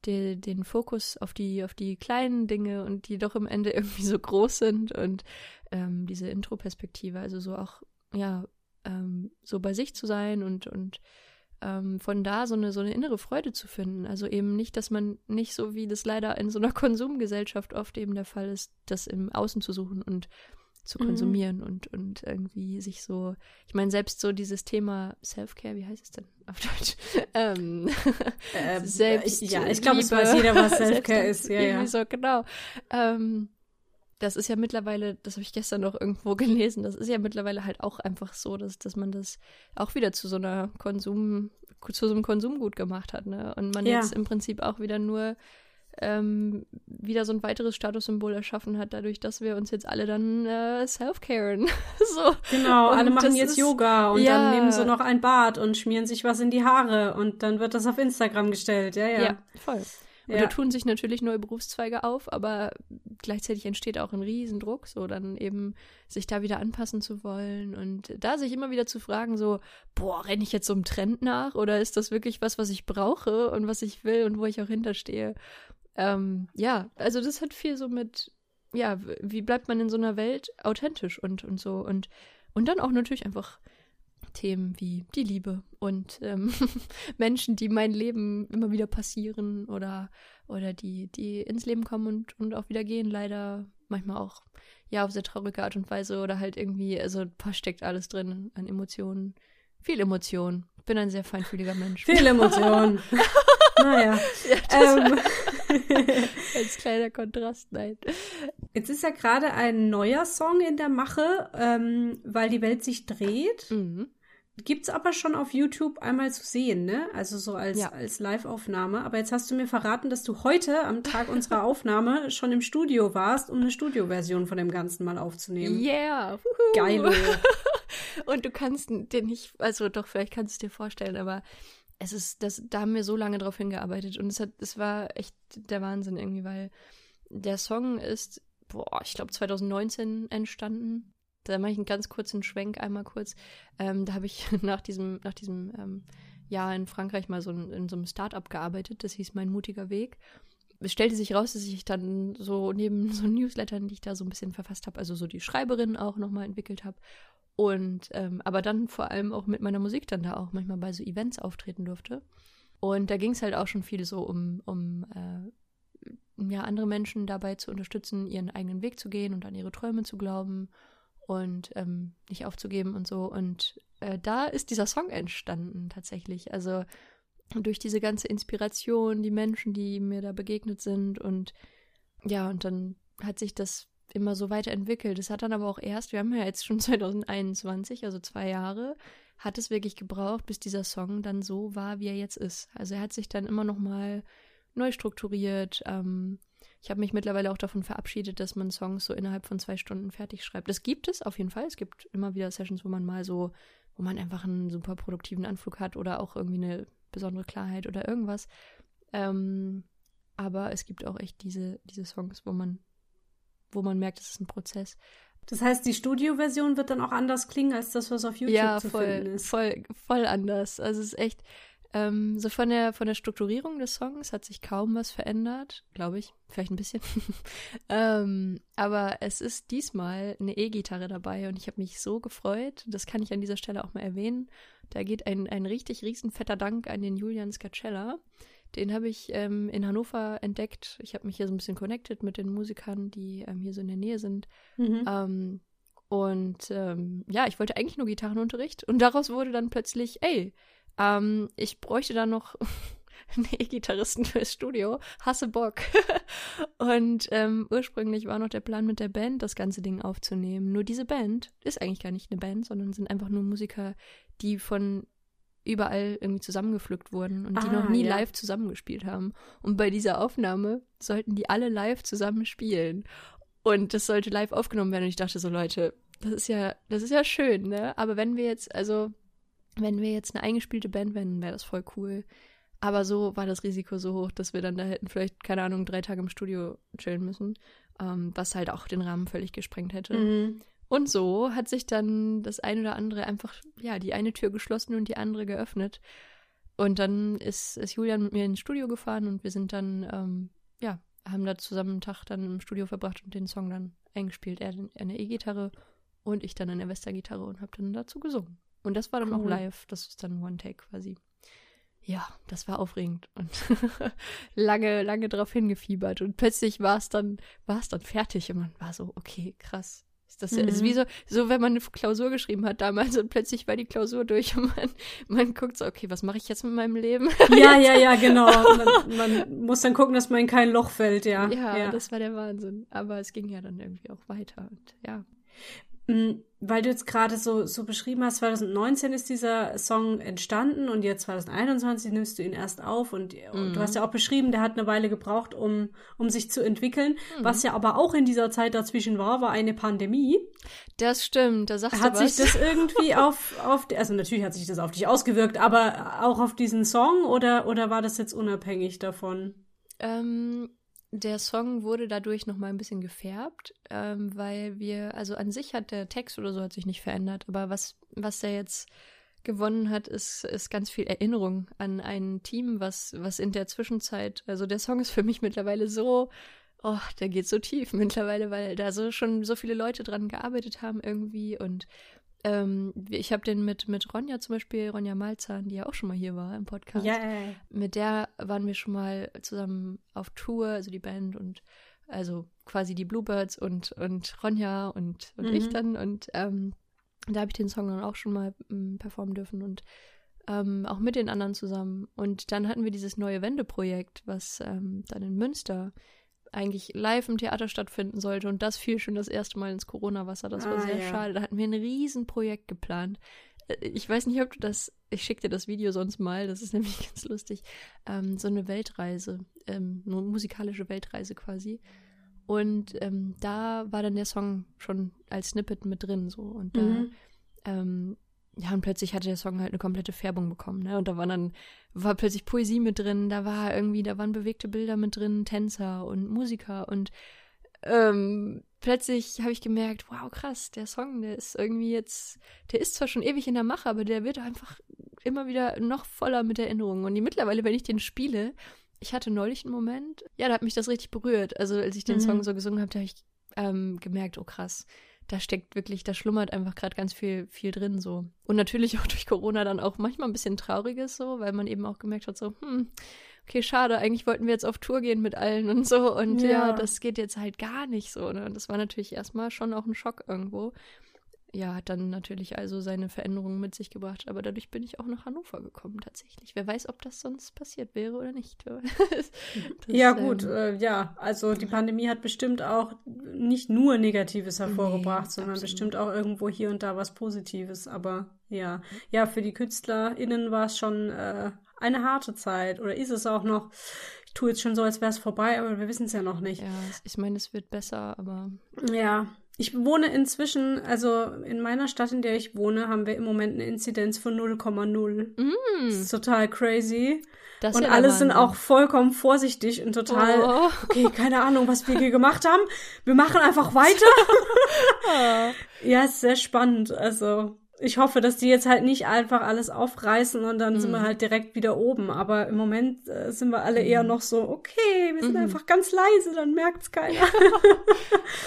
die, den Fokus auf die, auf die kleinen Dinge und die doch im Ende irgendwie so groß sind und ähm, diese Intro-Perspektive, also so auch, ja, ähm, so bei sich zu sein und, und ähm, von da so eine, so eine innere Freude zu finden. Also eben nicht, dass man nicht so wie das leider in so einer Konsumgesellschaft oft eben der Fall ist, das im Außen zu suchen und zu mhm. konsumieren mhm. und, und irgendwie sich so, ich meine, selbst so dieses Thema Self-Care, wie heißt es denn auf Deutsch? ähm, ähm, selbst ja, ich glaube, es weiß jeder, was Self-Care ist. Ja, ja. so, genau. Ähm, das ist ja mittlerweile, das habe ich gestern noch irgendwo gelesen, das ist ja mittlerweile halt auch einfach so, dass, dass man das auch wieder zu so einer Konsum, zu so einem Konsumgut gemacht hat, ne? Und man ja. jetzt im Prinzip auch wieder nur ähm, wieder so ein weiteres Statussymbol erschaffen hat, dadurch, dass wir uns jetzt alle dann äh, self-caren. so. Genau, und alle machen jetzt ist, Yoga und ja. dann nehmen sie noch ein Bad und schmieren sich was in die Haare und dann wird das auf Instagram gestellt. Ja, ja. Ja, voll. Und ja. da tun sich natürlich neue Berufszweige auf, aber gleichzeitig entsteht auch ein Riesendruck, so dann eben sich da wieder anpassen zu wollen und da sich immer wieder zu fragen, so, boah, renne ich jetzt so einem Trend nach oder ist das wirklich was, was ich brauche und was ich will und wo ich auch hinterstehe? Ähm, ja, also das hat viel so mit, ja, wie bleibt man in so einer Welt authentisch und, und so und, und dann auch natürlich einfach Themen wie die Liebe und ähm, Menschen, die mein Leben immer wieder passieren oder, oder die, die ins Leben kommen und, und auch wieder gehen, leider manchmal auch ja auf sehr traurige Art und Weise oder halt irgendwie, also da steckt alles drin an Emotionen. Viel Emotion. Bin ein sehr feinfühliger Mensch. Viel Emotion. naja. Ja, ähm. als kleiner Kontrast, nein. Jetzt ist ja gerade ein neuer Song in der Mache, ähm, weil die Welt sich dreht. Mhm. Gibt's aber schon auf YouTube einmal zu sehen, ne? Also so als, ja. als Live-Aufnahme. Aber jetzt hast du mir verraten, dass du heute am Tag unserer Aufnahme schon im Studio warst, um eine Studioversion von dem Ganzen mal aufzunehmen. Yeah! Geil. Und du kannst den nicht, also doch, vielleicht kannst du es dir vorstellen, aber es ist, das, da haben wir so lange drauf hingearbeitet und es hat, es war echt der Wahnsinn irgendwie, weil der Song ist, boah, ich glaube 2019 entstanden da mache ich einen ganz kurzen Schwenk einmal kurz. Ähm, da habe ich nach diesem, nach diesem ähm, Jahr in Frankreich mal so in, in so einem Start-up gearbeitet. Das hieß Mein mutiger Weg. Es stellte sich raus, dass ich dann so neben so Newslettern, die ich da so ein bisschen verfasst habe, also so die Schreiberin auch nochmal entwickelt habe. Und ähm, aber dann vor allem auch mit meiner Musik dann da auch manchmal bei so Events auftreten durfte. Und da ging es halt auch schon viel so um, um äh, ja, andere Menschen dabei zu unterstützen, ihren eigenen Weg zu gehen und an ihre Träume zu glauben und ähm, nicht aufzugeben und so. Und äh, da ist dieser Song entstanden tatsächlich. Also durch diese ganze Inspiration, die Menschen, die mir da begegnet sind und ja, und dann hat sich das immer so weiterentwickelt. Es hat dann aber auch erst, wir haben ja jetzt schon 2021, also zwei Jahre, hat es wirklich gebraucht, bis dieser Song dann so war, wie er jetzt ist. Also er hat sich dann immer noch mal neu strukturiert, ähm, ich habe mich mittlerweile auch davon verabschiedet, dass man Songs so innerhalb von zwei Stunden fertig schreibt. Das gibt es auf jeden Fall. Es gibt immer wieder Sessions, wo man mal so, wo man einfach einen super produktiven Anflug hat oder auch irgendwie eine besondere Klarheit oder irgendwas. Ähm, aber es gibt auch echt diese, diese Songs, wo man, wo man merkt, es ist ein Prozess. Das heißt, die Studioversion wird dann auch anders klingen als das, was auf YouTube ja, zu voll, finden ist. Voll, voll anders. Also es ist echt, ähm, so von der, von der Strukturierung des Songs hat sich kaum was verändert, glaube ich. Vielleicht ein bisschen. ähm, aber es ist diesmal eine E-Gitarre dabei und ich habe mich so gefreut. Das kann ich an dieser Stelle auch mal erwähnen. Da geht ein, ein richtig riesenfetter Dank an den Julian Scacella. Den habe ich ähm, in Hannover entdeckt. Ich habe mich hier so ein bisschen connected mit den Musikern, die ähm, hier so in der Nähe sind. Mhm. Ähm, und ähm, ja, ich wollte eigentlich nur Gitarrenunterricht und daraus wurde dann plötzlich, ey, ähm, ich bräuchte da noch einen E-Gitarristen fürs Studio. Hasse Bock. und ähm, ursprünglich war noch der Plan, mit der Band das ganze Ding aufzunehmen. Nur diese Band ist eigentlich gar nicht eine Band, sondern sind einfach nur Musiker, die von überall irgendwie zusammengepflückt wurden und die ah, noch nie ja. live zusammengespielt haben. Und bei dieser Aufnahme sollten die alle live zusammen spielen. Und das sollte live aufgenommen werden. Und ich dachte so, Leute, das ist ja, das ist ja schön, ne? Aber wenn wir jetzt, also wenn wir jetzt eine eingespielte Band wären, wäre das voll cool. Aber so war das Risiko so hoch, dass wir dann da hätten vielleicht, keine Ahnung, drei Tage im Studio chillen müssen, ähm, was halt auch den Rahmen völlig gesprengt hätte. Mhm. Und so hat sich dann das ein oder andere einfach, ja, die eine Tür geschlossen und die andere geöffnet. Und dann ist, ist Julian mit mir ins Studio gefahren und wir sind dann, ähm, ja, haben da zusammen einen Tag dann im Studio verbracht und den Song dann eingespielt. Er eine E-Gitarre und ich dann eine Wester-Gitarre und habe dann dazu gesungen. Und das war dann Cool. auch live. Das ist dann One Take quasi. Ja, das war aufregend und lange, lange drauf hingefiebert. Und plötzlich war es dann, war es dann fertig und man war so, okay, krass. Ist das ist Mhm. wie so, so, wenn man eine Klausur geschrieben hat damals und plötzlich war die Klausur durch und man, man guckt so, okay, was mache ich jetzt mit meinem Leben? Ja, ja, ja, genau. Man, man muss dann gucken, dass man in kein Loch fällt, ja. Ja, das war der Wahnsinn. Aber es ging ja dann irgendwie auch weiter und ja. Mm, Weil du jetzt gerade so, so beschrieben hast, 2019 ist dieser Song entstanden und jetzt 2021 nimmst du ihn erst auf und Mhm. du hast ja auch beschrieben, der hat eine Weile gebraucht, um, um sich zu entwickeln. Mhm. Was ja aber auch in dieser Zeit dazwischen war, war eine Pandemie. Das stimmt, da sagst Hat du was. sich das irgendwie auf, auf, also natürlich hat sich das auf dich ausgewirkt, aber auch auf diesen Song oder, oder war das jetzt unabhängig davon? Ähm, der Song wurde dadurch noch mal ein bisschen gefärbt, ähm, weil wir, also an sich hat der Text oder so hat sich nicht verändert, aber was, was der jetzt gewonnen hat, ist, ist ganz viel Erinnerung an ein Team, was, was in der Zwischenzeit, also der Song ist für mich mittlerweile so, oh, der geht so tief mittlerweile, weil da so schon so viele Leute dran gearbeitet haben irgendwie und ähm, ich habe den mit, mit Ronja zum Beispiel, Ronja Malzahn, die ja auch schon mal hier war im Podcast Yeah. mit der waren wir schon mal zusammen auf Tour, also die Band und also quasi die Bluebirds und, und Ronja und, und Mhm. ich dann. Und ähm, da habe ich den Song dann auch schon mal ähm, performen dürfen und ähm, auch mit den anderen zusammen. Und dann hatten wir dieses neue Wendeprojekt, was ähm, dann in Münster eigentlich live im Theater stattfinden sollte. Und das fiel schon das erste Mal ins Corona-Wasser. Das war Ah, sehr ja. schade. Da hatten wir ein Riesenprojekt geplant. Äh, Ich weiß nicht, ob du das, ich schicke dir das Video sonst mal, das ist nämlich ganz lustig. Ähm, so eine Weltreise, ähm, eine musikalische Weltreise quasi. Und ähm, da war dann der Song schon als Snippet mit drin, so. Und da, Mhm. ähm, ja, und plötzlich hatte der Song halt eine komplette Färbung bekommen, ne? Und da war dann, war plötzlich Poesie mit drin, da war irgendwie, da waren bewegte Bilder mit drin, Tänzer und Musiker und ähm, plötzlich habe ich gemerkt, wow, krass, der Song, der ist irgendwie jetzt, der ist zwar schon ewig in der Mache, aber der wird einfach immer wieder noch voller mit Erinnerungen. Und die mittlerweile, wenn ich den spiele, ich hatte neulich einen Moment, ja, da hat mich das richtig berührt. Also als ich den Mhm. Song so gesungen habe, da habe ich ähm, gemerkt, oh krass, da steckt wirklich, da schlummert einfach gerade ganz viel, viel drin so. Und natürlich auch durch Corona dann auch manchmal ein bisschen trauriges so, weil man eben auch gemerkt hat, so, hm, okay, schade, eigentlich wollten wir jetzt auf Tour gehen mit allen und so. Und ja, Ja. das geht jetzt halt gar nicht so. Ne? Und das war natürlich erstmal schon auch ein Schock irgendwo. Ja, hat dann natürlich also seine Veränderungen mit sich gebracht, aber dadurch bin ich auch nach Hannover gekommen tatsächlich. Wer weiß, ob das sonst passiert wäre oder nicht. Das, Ja, gut, ähm, äh, ja. Also die Pandemie hat bestimmt auch nicht nur Negatives hervorgebracht, Nee, sondern absolut. bestimmt auch irgendwo hier und da was Positives. Aber ja, ja, für die KünstlerInnen war es schon äh, eine harte Zeit. Oder ist es auch noch? Ich tue jetzt schon so, als wäre es vorbei, aber wir wissen es ja noch nicht. ja, ich meine, es wird besser, aber Ja, ich wohne inzwischen, also in meiner Stadt, in der ich wohne, haben wir im Moment eine Inzidenz von 0,0. Das mm, ist total crazy. das Und ja alle sind auch vollkommen vorsichtig und total, Oh. okay, keine Ahnung, was wir hier gemacht haben. Wir machen einfach weiter. ja, ist sehr spannend. Also, ich hoffe, dass die jetzt halt nicht einfach alles aufreißen und dann sind wir Mhm. halt direkt wieder oben. Aber im Moment äh, sind wir alle eher noch so, okay, wir sind Mhm. einfach ganz leise, dann merkt's keiner.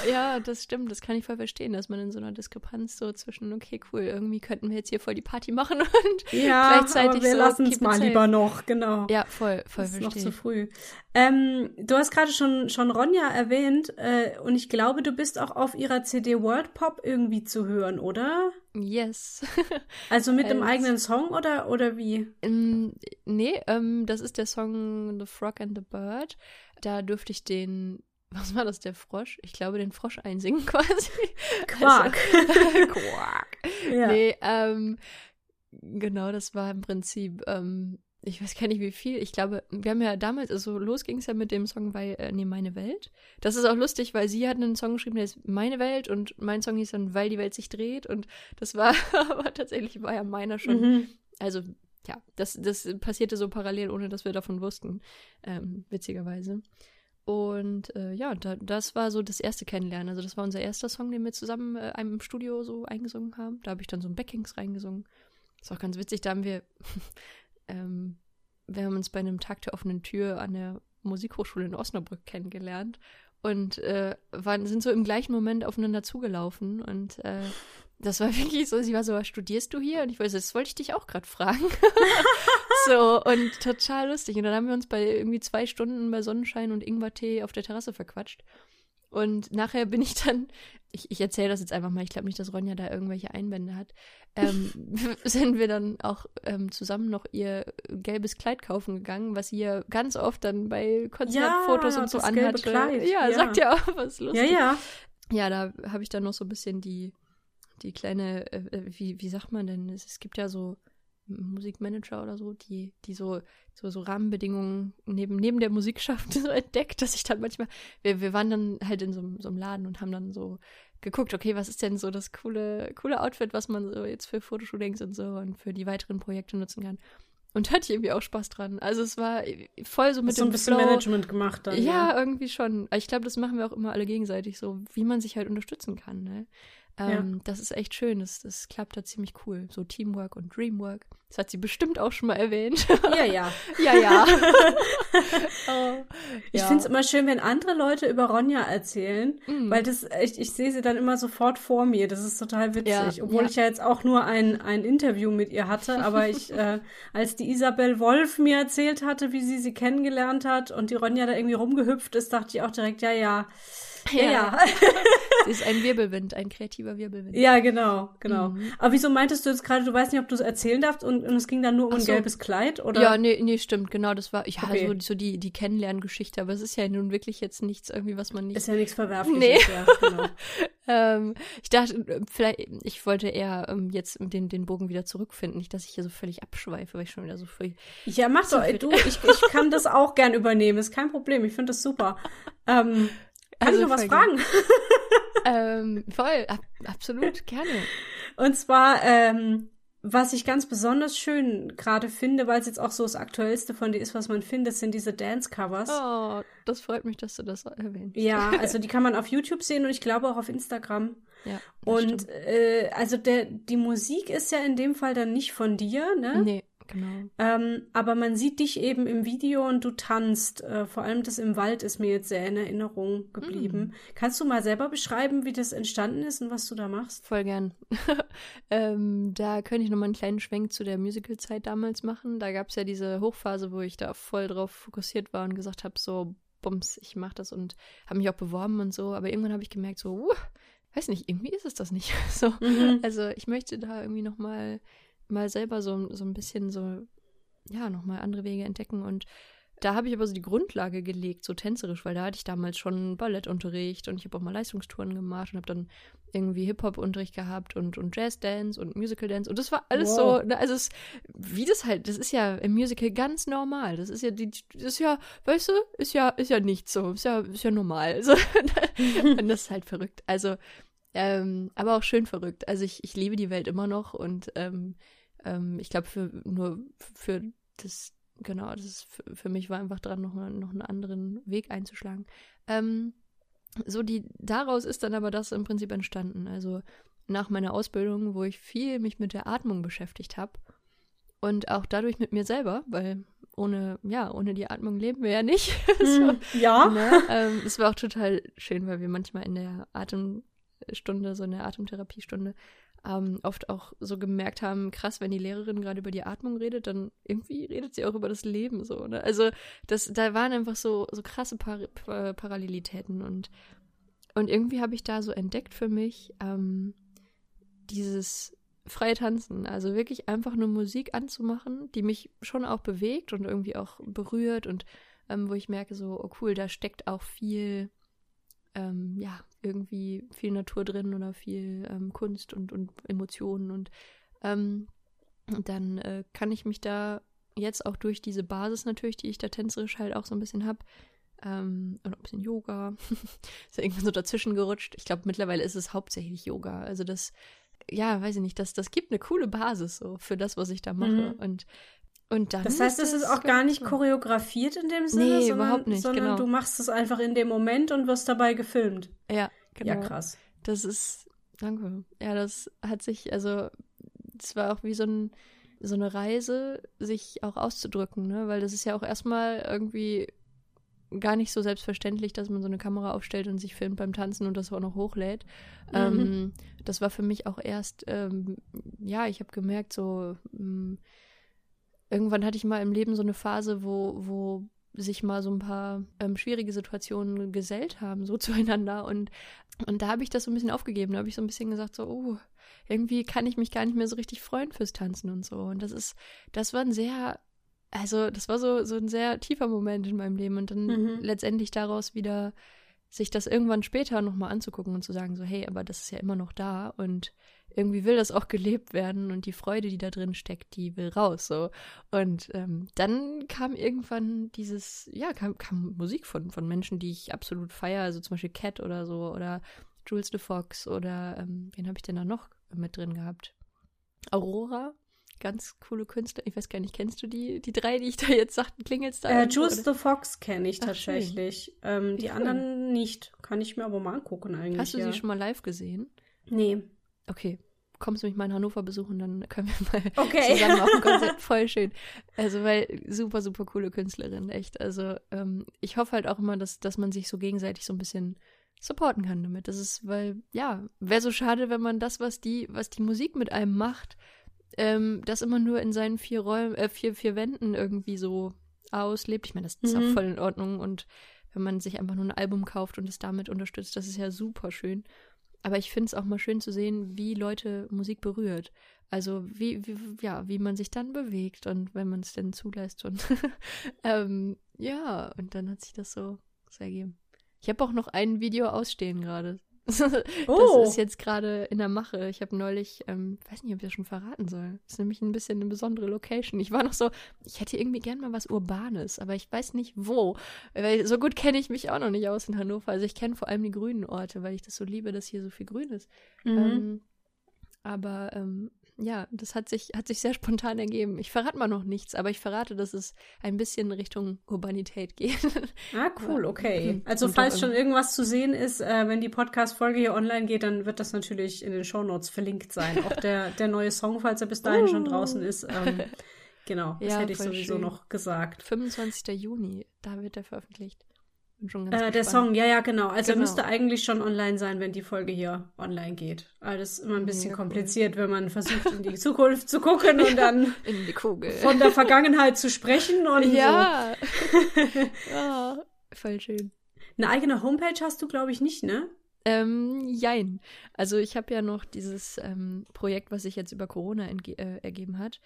Ja, das stimmt, das kann ich voll verstehen, dass man in so einer Diskrepanz so zwischen, okay, cool, irgendwie könnten wir jetzt hier voll die Party machen und Ja, gleichzeitig aber wir so, lassen es mal safe. lieber noch, genau. Ja, voll, voll Das ist noch zu früh. Ähm, du hast gerade schon, schon Ronja erwähnt äh, und ich glaube, du bist auch auf ihrer CD World Pop irgendwie zu hören, oder? Yes. Also mit Als- eigenen Song oder, oder wie? Ähm, nee, ähm, das ist der Song The Frog and the Bird. Da dürfte ich den, was war das, der Frosch? Ich glaube, den Frosch einsingen quasi. Quark. Also, Quark. Ja. Nee, ähm, genau, das war im Prinzip, ähm, ich weiß gar nicht wie viel. Ich glaube, wir haben ja damals, also los ging es ja mit dem Song bei, äh, nee, Meine Welt. Das ist auch lustig, weil sie hat einen Song geschrieben, der ist Meine Welt und mein Song hieß dann Weil die Welt sich dreht und das war, aber tatsächlich war ja meiner schon Mhm. also ja, das, das passierte so parallel, ohne dass wir davon wussten, ähm, witzigerweise. Und äh, ja, da, das war so das erste Kennenlernen. Also das war unser erster Song, den wir zusammen äh, einem im Studio so eingesungen haben. Da habe ich dann so ein Backings reingesungen. Ist auch ganz witzig, da haben wir, ähm, wir haben uns bei einem Tag der offenen Tür an der Musikhochschule in Osnabrück kennengelernt und äh, waren, sind so im gleichen Moment aufeinander zugelaufen und äh, das war wirklich so, sie war so, studierst du hier? Und ich weiß, das wollte ich dich auch gerade fragen. so, und total lustig. Und dann haben wir uns bei irgendwie zwei Stunden bei Sonnenschein und Ingwertee auf der Terrasse verquatscht. Und nachher bin ich dann, ich, ich erzähle das jetzt einfach mal, ich glaube nicht, dass Ronja da irgendwelche Einwände hat, ähm, sind wir dann auch ähm, zusammen noch ihr gelbes Kleid kaufen gegangen, was sie ja ganz oft dann bei Konzertfotos Ja, und so anhatte. Ja, ja. sagt ja auch was Ja, lustig. ja. Ja, da habe ich dann noch so ein bisschen die, die kleine, äh, äh, wie, wie sagt man denn? Es, es gibt ja so Musikmanager oder so, die, die so, so, so Rahmenbedingungen neben, neben der Musik schaffen, so entdeckt, dass ich dann manchmal, wir, wir waren dann halt in so, so einem Laden und haben dann so geguckt, okay, was ist denn so das coole, coole Outfit, was man so jetzt für Fotoshootings und so und für die weiteren Projekte nutzen kann. Und hatte ich irgendwie auch Spaß dran. Also es war voll so mit Mit so ein dem bisschen Flow. Management gemacht dann. Ja, irgendwie schon. Ich glaube, das machen wir auch immer alle gegenseitig, so wie man sich halt unterstützen kann. Ne? Ähm, Das ist echt schön. Das, das klappt da ziemlich cool. So Teamwork und Dreamwork. Das hat sie bestimmt auch schon mal erwähnt. Ja, ja. ja, ja. oh, Ich ja. finde es immer schön, wenn andere Leute über Ronja erzählen, Mm. weil das echt, ich sehe sie dann immer sofort vor mir. Das ist total witzig. Ja, Obwohl ja. ich ja jetzt auch nur ein, ein Interview mit ihr hatte, aber ich, äh, als die Isabel Wolf mir erzählt hatte, wie sie sie kennengelernt hat und die Ronja da irgendwie rumgehüpft ist, dachte ich auch direkt, ja, ja. Ja, ja. Ist ein Wirbelwind, ein kreativer Wirbelwind. Ja, genau, genau. Mhm. Aber wieso meintest du jetzt gerade, du weißt nicht, ob du es erzählen darfst und, und es ging dann nur um Ach ein so. gelbes Kleid? Oder? Ja, nee, nee, stimmt, genau, das war, ja, Okay. so, so die, die Kennenlerngeschichte, aber es ist ja nun wirklich jetzt nichts irgendwie, was man nicht Ist ja nichts Verwerfliches. Nee. Ja, genau. Ähm, ich dachte, äh, vielleicht, ich wollte eher ähm, jetzt den, den Bogen wieder zurückfinden, nicht, dass ich hier so völlig abschweife, weil ich schon wieder so früh. Ja, mach So doch. viel- Du, ich, ich kann das auch gern übernehmen. Ist kein Problem. Ich finde das super. Ähm, kann Also ich noch was fragen? ähm, voll, ab, absolut, gerne. Und zwar, ähm, was ich ganz besonders schön gerade finde, weil es jetzt auch so das Aktuellste von dir ist, was man findet, sind diese Dance-Covers. Oh, das freut mich, dass du das erwähnst. Ja, also die kann man auf YouTube sehen und ich glaube auch auf Instagram. Ja, Und stimmt. äh, also der, die Musik ist ja in dem Fall dann nicht von dir, ne? Nee, genau. Ähm, aber man sieht dich eben im Video und du tanzt. Äh, vor allem das im Wald ist mir jetzt sehr in Erinnerung geblieben. Mm. Kannst du mal selber beschreiben, wie das entstanden ist und was du da machst? Voll gern. ähm, da könnte ich nochmal einen kleinen Schwenk zu der Musical-Zeit damals machen. Da gab es ja diese Hochphase, wo ich da voll drauf fokussiert war und gesagt habe, so, bums, ich mach das und habe mich auch beworben und so. Aber irgendwann habe ich gemerkt, so, uh, weiß nicht, irgendwie ist es das nicht. so, Mhm. also ich möchte da irgendwie nochmal mal selber so, so ein bisschen so, ja, nochmal andere Wege entdecken. Und da habe ich aber so die Grundlage gelegt, so tänzerisch, weil da hatte ich damals schon Ballettunterricht und ich habe auch mal Leistungstouren gemacht und habe dann irgendwie Hip-Hop-Unterricht gehabt und, und Jazz-Dance und Musical-Dance. Und das war alles Wow. so, ne, also es, wie das halt, das ist ja im Musical ganz normal, das ist ja, die, das ist ja, weißt du, ist ja, ist ja nicht so, ist ja, ist ja normal, so, und das ist halt verrückt, also, ähm, aber auch schön verrückt, also ich, ich liebe die Welt immer noch und, ähm, ähm, ich glaube, für, nur für das, genau, das ist für, für mich war einfach dran, noch, mal- noch einen anderen Weg einzuschlagen. Ähm, so die, daraus ist dann aber das im Prinzip entstanden. Also nach meiner Ausbildung, wo ich viel mich mit der Atmung beschäftigt habe und auch dadurch mit mir selber, weil ohne, ja, ohne die Atmung leben wir ja nicht. so, Ja. ne? ähm, das war auch total schön, weil wir manchmal in der Atemstunde, so in der Atemtherapiestunde, ähm, oft auch so gemerkt haben, krass, wenn die Lehrerin gerade über die Atmung redet, dann irgendwie redet sie auch über das Leben so. Ne? Also das, da waren einfach so, so krasse Par Par Parallelitäten und, und irgendwie habe ich da so entdeckt für mich ähm, dieses freie Tanzen, also wirklich einfach nur Musik anzumachen, die mich schon auch bewegt und irgendwie auch berührt und ähm, wo ich merke so, oh cool, da steckt auch viel, ähm, ja, irgendwie viel Natur drin oder viel ähm, Kunst und, und Emotionen und ähm, dann äh, kann ich mich da jetzt auch durch diese Basis natürlich, die ich da tänzerisch halt auch so ein bisschen habe, ähm, und auch ein bisschen Yoga, ist ja irgendwann so dazwischen gerutscht. Ich glaube, mittlerweile ist es hauptsächlich Yoga. Also das, ja, weiß ich nicht, das, das gibt eine coole Basis so für das, was ich da mache. Mhm. Und, und dann. Das heißt, es ist auch gar nicht choreografiert in dem Sinne, Nee, sondern, überhaupt nicht, sondern genau. du machst es einfach in dem Moment und wirst dabei gefilmt. Ja, genau. Ja, krass. Das ist, danke. Ja, das hat sich, also, es war auch wie so, ein, so eine Reise, sich auch auszudrücken, ne? Weil das ist ja auch erstmal irgendwie gar nicht so selbstverständlich, dass man so eine Kamera aufstellt und sich filmt beim Tanzen und das auch noch hochlädt. Mhm. Ähm, das war für mich auch erst, ähm, ja, ich habe gemerkt, so mh, mm, irgendwann hatte ich mal im Leben so eine Phase, wo, wo sich mal so ein paar ähm, schwierige Situationen gesellt haben, so zueinander. Und, und da habe ich das so ein bisschen aufgegeben. Da habe ich so ein bisschen gesagt, so, oh, irgendwie kann ich mich gar nicht mehr so richtig freuen fürs Tanzen und so. Und das ist, das war ein sehr, also das war so, so ein sehr tiefer Moment in meinem Leben. Und dann mhm. letztendlich daraus wieder sich das irgendwann später nochmal anzugucken und zu sagen, so, hey, aber das ist ja immer noch da und irgendwie will das auch gelebt werden und die Freude, die da drin steckt, die will raus. So. Und ähm, dann kam irgendwann dieses, ja, kam, kam Musik von, von Menschen, die ich absolut feiere, also zum Beispiel Cat oder so oder Jules de Fox oder ähm, wen habe ich denn da noch mit drin gehabt? Aurora, ganz coole Künstler. Ich weiß gar nicht, kennst du die, die drei, die ich da jetzt sagte, klingelst da? Äh, Jules the Fox kenne ich tatsächlich. Ähm, die cool. anderen nicht. Kann ich mir aber mal angucken eigentlich. Hast du ja. sie schon mal live gesehen? Nee. Okay. Kommst du mich mal in Hannover besuchen, dann können wir mal okay. zusammen auf ein Konzert. Voll schön. Also, weil super, super coole Künstlerin, echt. Also, ähm, ich hoffe halt auch immer, dass, dass man sich so gegenseitig so ein bisschen supporten kann damit. Das ist, weil, ja, wäre so schade, wenn man das, was die, was die Musik mit einem macht, ähm, das immer nur in seinen vier Räumen, äh, vier, vier Wänden irgendwie so auslebt. Ich meine, das ist mhm. auch voll in Ordnung und wenn man sich einfach nur ein Album kauft und es damit unterstützt, das ist ja super schön. Aber ich finde es auch mal schön zu sehen, wie Leute Musik berührt. Also wie, wie ja, wie man sich dann bewegt und wenn man es denn zulässt und ähm, ja, und dann hat sich das so, so ergeben. Ich habe auch noch ein Video ausstehen gerade. oh. Das ist jetzt gerade in der Mache. Ich habe neulich, ähm, weiß nicht, ob ich das schon verraten soll. Das ist nämlich ein bisschen eine besondere Location. Ich war noch so, ich hätte irgendwie gern mal was Urbanes, aber ich weiß nicht wo. Weil so gut kenne ich mich auch noch nicht aus in Hannover. Also ich kenne vor allem die grünen Orte, weil ich das so liebe, dass hier so viel grün ist. Mhm. Ähm, aber ähm, ja, das hat sich, hat sich sehr spontan ergeben. Ich verrate mal noch nichts, aber ich verrate, dass es ein bisschen Richtung Urbanität geht. Ah, cool, okay. Also, Und falls schon irgendwas zu sehen ist, äh, wenn die Podcast-Folge hier online geht, dann wird das natürlich in den Shownotes verlinkt sein. Auch der, der neue Song, falls er bis dahin uh. schon draußen ist. Ähm, genau, das ja, hätte ich sowieso schön. noch gesagt. 25. Juni, da wird er veröffentlicht. Äh, der Song, ja, ja, genau. Also genau. er müsste eigentlich schon online sein, wenn die Folge hier online geht. Alles immer ein bisschen ja, kompliziert, cool. wenn man versucht, in die Zukunft zu gucken und dann von der Vergangenheit zu sprechen und ja. so. ja, voll schön. Eine eigene Homepage hast du, glaube ich, nicht, ne? Ähm, jein. Also ich habe ja noch dieses ähm, Projekt, was sich jetzt über Corona äh, ergeben hat,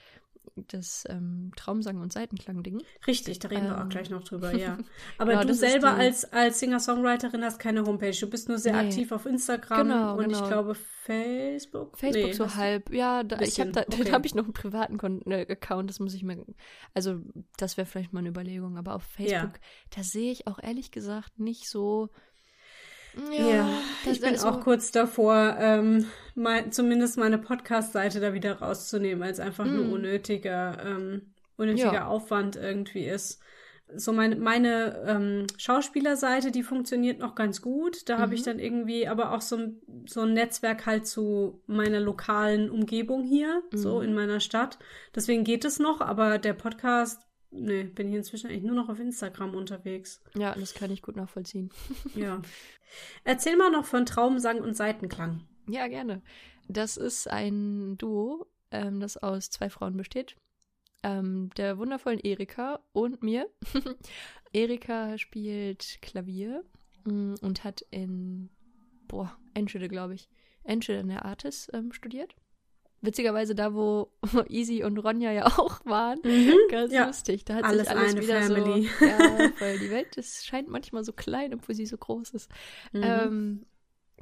das ähm, Traumsang- und Seitenklang-Ding. Richtig, da reden ähm, wir auch ähm. gleich noch drüber, ja. Aber genau, du selber als, als Singer-Songwriterin hast keine Homepage. Du bist nur sehr nee. aktiv auf Instagram genau, und genau. ich glaube Facebook. Facebook nee, so halb, ja. Da, ich hab da, okay. da habe ich noch einen privaten Kon äh, Account, das muss ich mir, also das wäre vielleicht mal eine Überlegung. Aber auf Facebook, ja. da sehe ich auch ehrlich gesagt nicht so ja, ja ich bin also, auch kurz davor, ähm, mein, zumindest meine Podcast-Seite da wieder rauszunehmen, als einfach nur mm. unnötiger, ähm, unnötiger ja. Aufwand irgendwie ist. So meine, meine ähm, Schauspielerseite, die funktioniert noch ganz gut. Da mhm. habe ich dann irgendwie aber auch so, so ein Netzwerk halt zu meiner lokalen Umgebung hier, mhm. so in meiner Stadt. Deswegen geht es noch, aber der Podcast Nee, bin ich inzwischen eigentlich nur noch auf Instagram unterwegs. Ja, das kann ich gut nachvollziehen. ja. Erzähl mal noch von Traumsang und Seitenklang. Ja, gerne. Das ist ein Duo, ähm, das aus zwei Frauen besteht. Ähm, der wundervollen Erika und mir. Erika spielt Klavier mm, und hat in, boah, Enschede, glaube ich, Enschede in der Artis ähm, studiert witzigerweise da, wo Easy und Ronja ja auch waren. Mhm, Ganz ja. lustig. Da hat alles sich alles wieder Family. so. Ja, weil die Welt das scheint manchmal so klein, obwohl sie so groß ist. Mhm. Ähm,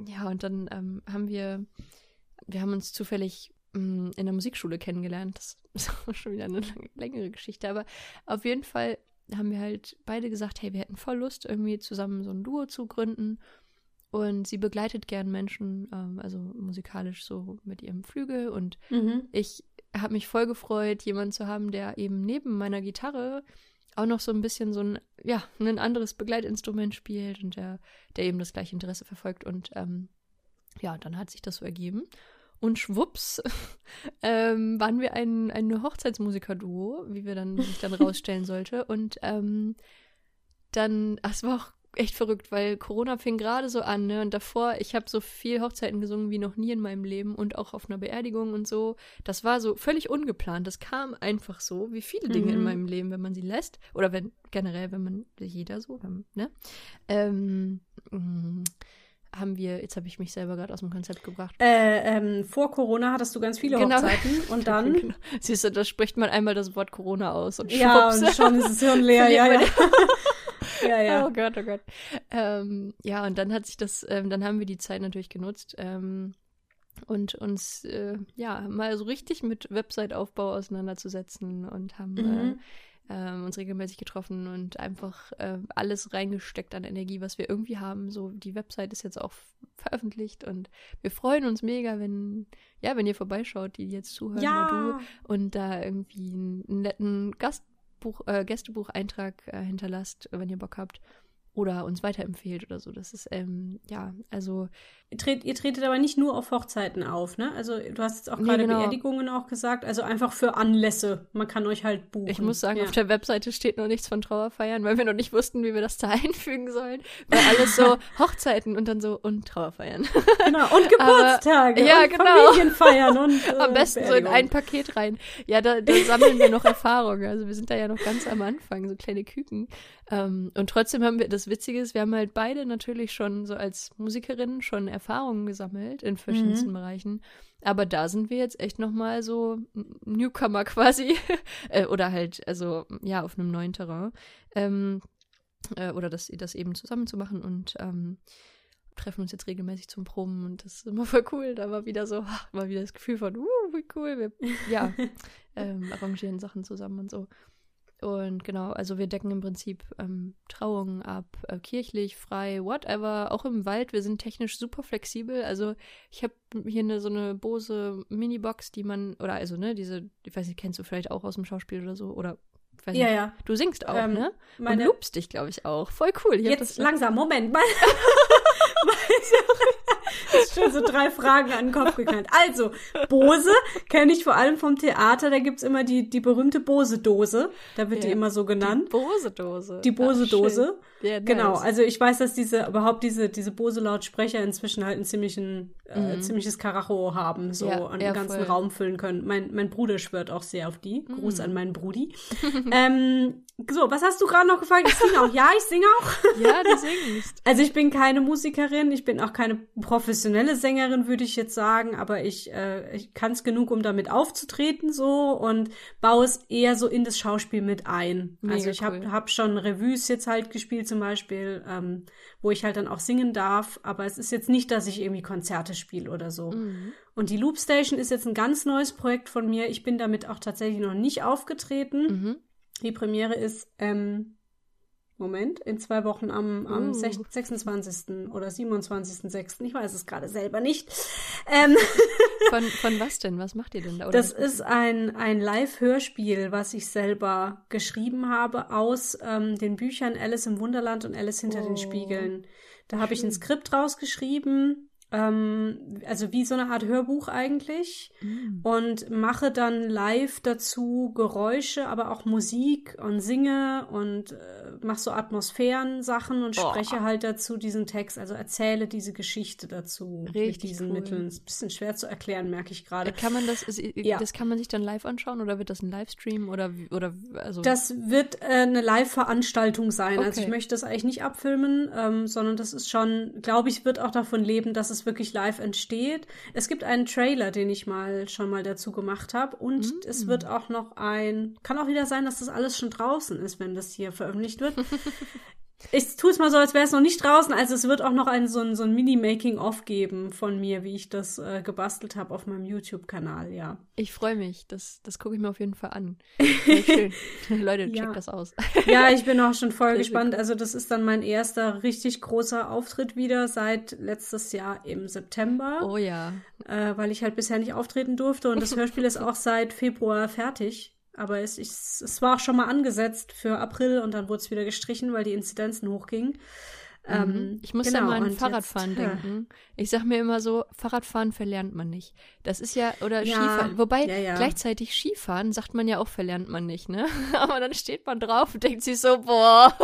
ja, und dann ähm, haben wir, wir haben uns zufällig mh, mm, in der Musikschule kennengelernt. Das ist auch schon wieder eine lang, längere Geschichte, aber auf jeden Fall haben wir halt beide gesagt, hey, wir hätten voll Lust, irgendwie zusammen so ein Duo zu gründen. Und sie begleitet gern Menschen, ähm, also musikalisch so mit ihrem Flügel. Und mhm. ich habe mich voll gefreut, jemanden zu haben, der eben neben meiner Gitarre auch noch so ein bisschen so ein, ja, ein anderes Begleitinstrument spielt und der, der eben das gleiche Interesse verfolgt. Und ähm, ja, dann hat sich das so ergeben. Und schwupps ähm, waren wir ein, ein Hochzeitsmusiker-Duo, wie wir dann sich dann rausstellen sollte. Und ähm, dann, ach, es war auch echt verrückt, weil Corona fing gerade so an, ne? Und davor, ich habe so viel Hochzeiten gesungen wie noch nie in meinem Leben und auch auf einer Beerdigung und so. Das war so völlig ungeplant. Das kam einfach so, wie viele Dinge Mhm. in meinem Leben, wenn man sie lässt. Oder wenn, generell, wenn man, jeder so, ne? Ähm, mh, haben wir, jetzt habe ich mich selber gerade aus dem Konzept gebracht. Äh, ähm, vor Corona hattest du ganz viele Genau. Hochzeiten und dann. Genau. Siehst du, da spricht man einmal das Wort Corona aus und Ja, schwupps. und schon ist das Hirn leer, ja, ja. ja, ja. Oh Gott, oh Gott. Ähm, ja, und dann hat sich das, ähm, dann haben wir die Zeit natürlich genutzt ähm, und uns äh, ja mal so richtig mit Website-Aufbau auseinanderzusetzen und haben Mhm. äh, ähm, uns regelmäßig getroffen und einfach äh, alles reingesteckt an Energie, was wir irgendwie haben. So, die Website ist jetzt auch veröffentlicht und wir freuen uns mega, wenn, ja, wenn ihr vorbeischaut, die jetzt zuhören oder du Ja, und da irgendwie einen, einen netten Gastbuch, äh, Gästebucheintrag äh, hinterlasst, wenn ihr Bock habt. Oder uns weiterempfehlt oder so. Das ist, ähm, ja, also ihr, tret, ihr tretet aber nicht nur auf Hochzeiten auf, ne? Also du hast jetzt auch Nee, gerade genau. Beerdigungen auch gesagt, also einfach für Anlässe. Man kann euch halt buchen. ich muss sagen, ja. auf der Webseite steht noch nichts von Trauerfeiern, weil wir noch nicht wussten, wie wir das da einfügen sollen. Weil alles so Hochzeiten und dann so und Trauerfeiern. Genau, und Geburtstage ja, und genau. Familienfeiern und äh, Am besten so in ein Paket rein. Ja, da, da sammeln wir noch Erfahrung. Also wir sind da ja noch ganz am Anfang, so kleine Küken. Ähm, und trotzdem haben wir, das Witzige ist, wir haben halt beide natürlich schon so als Musikerinnen schon Erfahrungen gesammelt in verschiedensten Mhm. Bereichen. Aber da sind wir jetzt echt nochmal so Newcomer quasi. äh, oder halt, also ja, auf einem neuen Terrain. Ähm, äh, oder das, das eben zusammen zu machen und ähm, treffen uns jetzt regelmäßig zum Proben und das ist immer voll cool. Da war wieder so, ach, mal wieder das Gefühl von, uh, wie cool, wir ja, ähm, arrangieren Sachen zusammen und so. Und genau, also wir decken im Prinzip ähm, Trauungen ab, äh, kirchlich, frei, whatever, auch im Wald. Wir sind technisch super flexibel. Also ich habe hier eine, so eine Bose Minibox, die man, oder also ne, diese, ich weiß nicht, kennst du vielleicht auch aus dem Schauspiel oder so, oder ich weiß Ja, nicht. ja. Du singst auch, Ähm, ne? Und Meine, lobst dich, glaube ich, auch. Voll cool. Ich jetzt das, langsam, Moment. Meine, ist schon so drei Fragen an den Kopf geknallt. Also, Bose kenne ich vor allem vom Theater. Da gibt's immer die, die berühmte Bose-Dose. Da wird die Ja. immer so genannt. Bose-Dose. Die Bose-Dose. Ja, Genau, nice. also ich weiß, dass diese überhaupt diese diese Bose-Lautsprecher inzwischen halt ein ziemlichen äh, ziemliches Karacho haben, so Mhm. Ja, und den ganzen voll. Raum füllen können. Mein mein Bruder schwört auch sehr auf die. Gruß Mhm. an meinen Brudi. ähm, so, was hast du gerade noch gefragt? Ich singe auch. Ja, ich singe auch. Ja, du singst. Also ich bin keine Musikerin, ich bin auch keine professionelle Sängerin, würde ich jetzt sagen, aber ich, äh, ich kann es genug, um damit aufzutreten so und baue es eher so in das Schauspiel mit ein. Mega also ich habe cool. hab schon Revues jetzt halt gespielt zum Beispiel, ähm, wo ich halt dann auch singen darf, aber es ist jetzt nicht, dass ich irgendwie Konzerte spiele oder so. Mhm. Und die Loop Station ist jetzt ein ganz neues Projekt von mir. Ich bin damit auch tatsächlich noch nicht aufgetreten. Mhm. Die Premiere ist, ähm, Moment, in zwei Wochen am, am Uh. sech- 26. oder 27.06. Ich weiß es gerade selber nicht. Ähm, Von, von was denn? Was macht ihr denn da? Oder das ist ein, ein Live-Hörspiel, was ich selber geschrieben habe aus ähm, den Büchern Alice im Wunderland und Alice hinter Oh, den Spiegeln. Da habe ich ein. Skript rausgeschrieben, ähm, also wie so eine Art Hörbuch eigentlich Mhm. und mache dann live dazu Geräusche, aber auch Musik und singe und äh, mache so Atmosphären-Sachen und Boah. spreche halt dazu diesen Text, also erzähle diese Geschichte dazu mit Richtig diesen cool. Mitteln. Ist ein bisschen schwer zu erklären, merke ich gerade. Kann man das, ist, Ja. das kann man sich dann live anschauen oder wird das ein Livestream oder, oder, also. Das wird äh, eine Live-Veranstaltung sein. Also Okay. ich möchte das eigentlich nicht abfilmen, ähm, sondern das ist schon, glaube ich, wird auch davon leben, dass es wirklich live entsteht. Es gibt einen Trailer, den ich mal schon mal dazu gemacht habe und Mm. es wird auch noch ein, kann auch wieder sein, dass das alles schon draußen ist, wenn das hier veröffentlicht wird. Ich tue es mal so, als wäre es noch nicht draußen. Also es wird auch noch ein, so ein, so ein Mini-Making-of geben von mir, wie ich das äh, gebastelt habe auf meinem YouTube-Kanal, ja. ich freue mich. Das, das gucke ich mir auf jeden Fall an. Schön. Leute, checkt Ja. das aus. Ja, ich bin auch schon voll gespannt. Also das ist dann mein erster richtig großer Auftritt wieder seit letztes Jahr im September, Oh ja. äh, weil ich halt bisher nicht auftreten durfte. Und das Hörspiel ist auch seit Februar fertig. Aber es, ich, es war auch schon mal angesetzt für April und dann wurde es wieder gestrichen, weil die Inzidenzen hochgingen. Ähm, ich muss genau, ja mal an Fahrradfahren jetzt, denken. Ich sag mir immer so, Fahrradfahren verlernt man nicht. Das ist ja, oder ja, Skifahren. Wobei, ja. gleichzeitig Skifahren sagt man ja auch, verlernt man nicht, ne? Aber dann steht man drauf und denkt sich so, boah.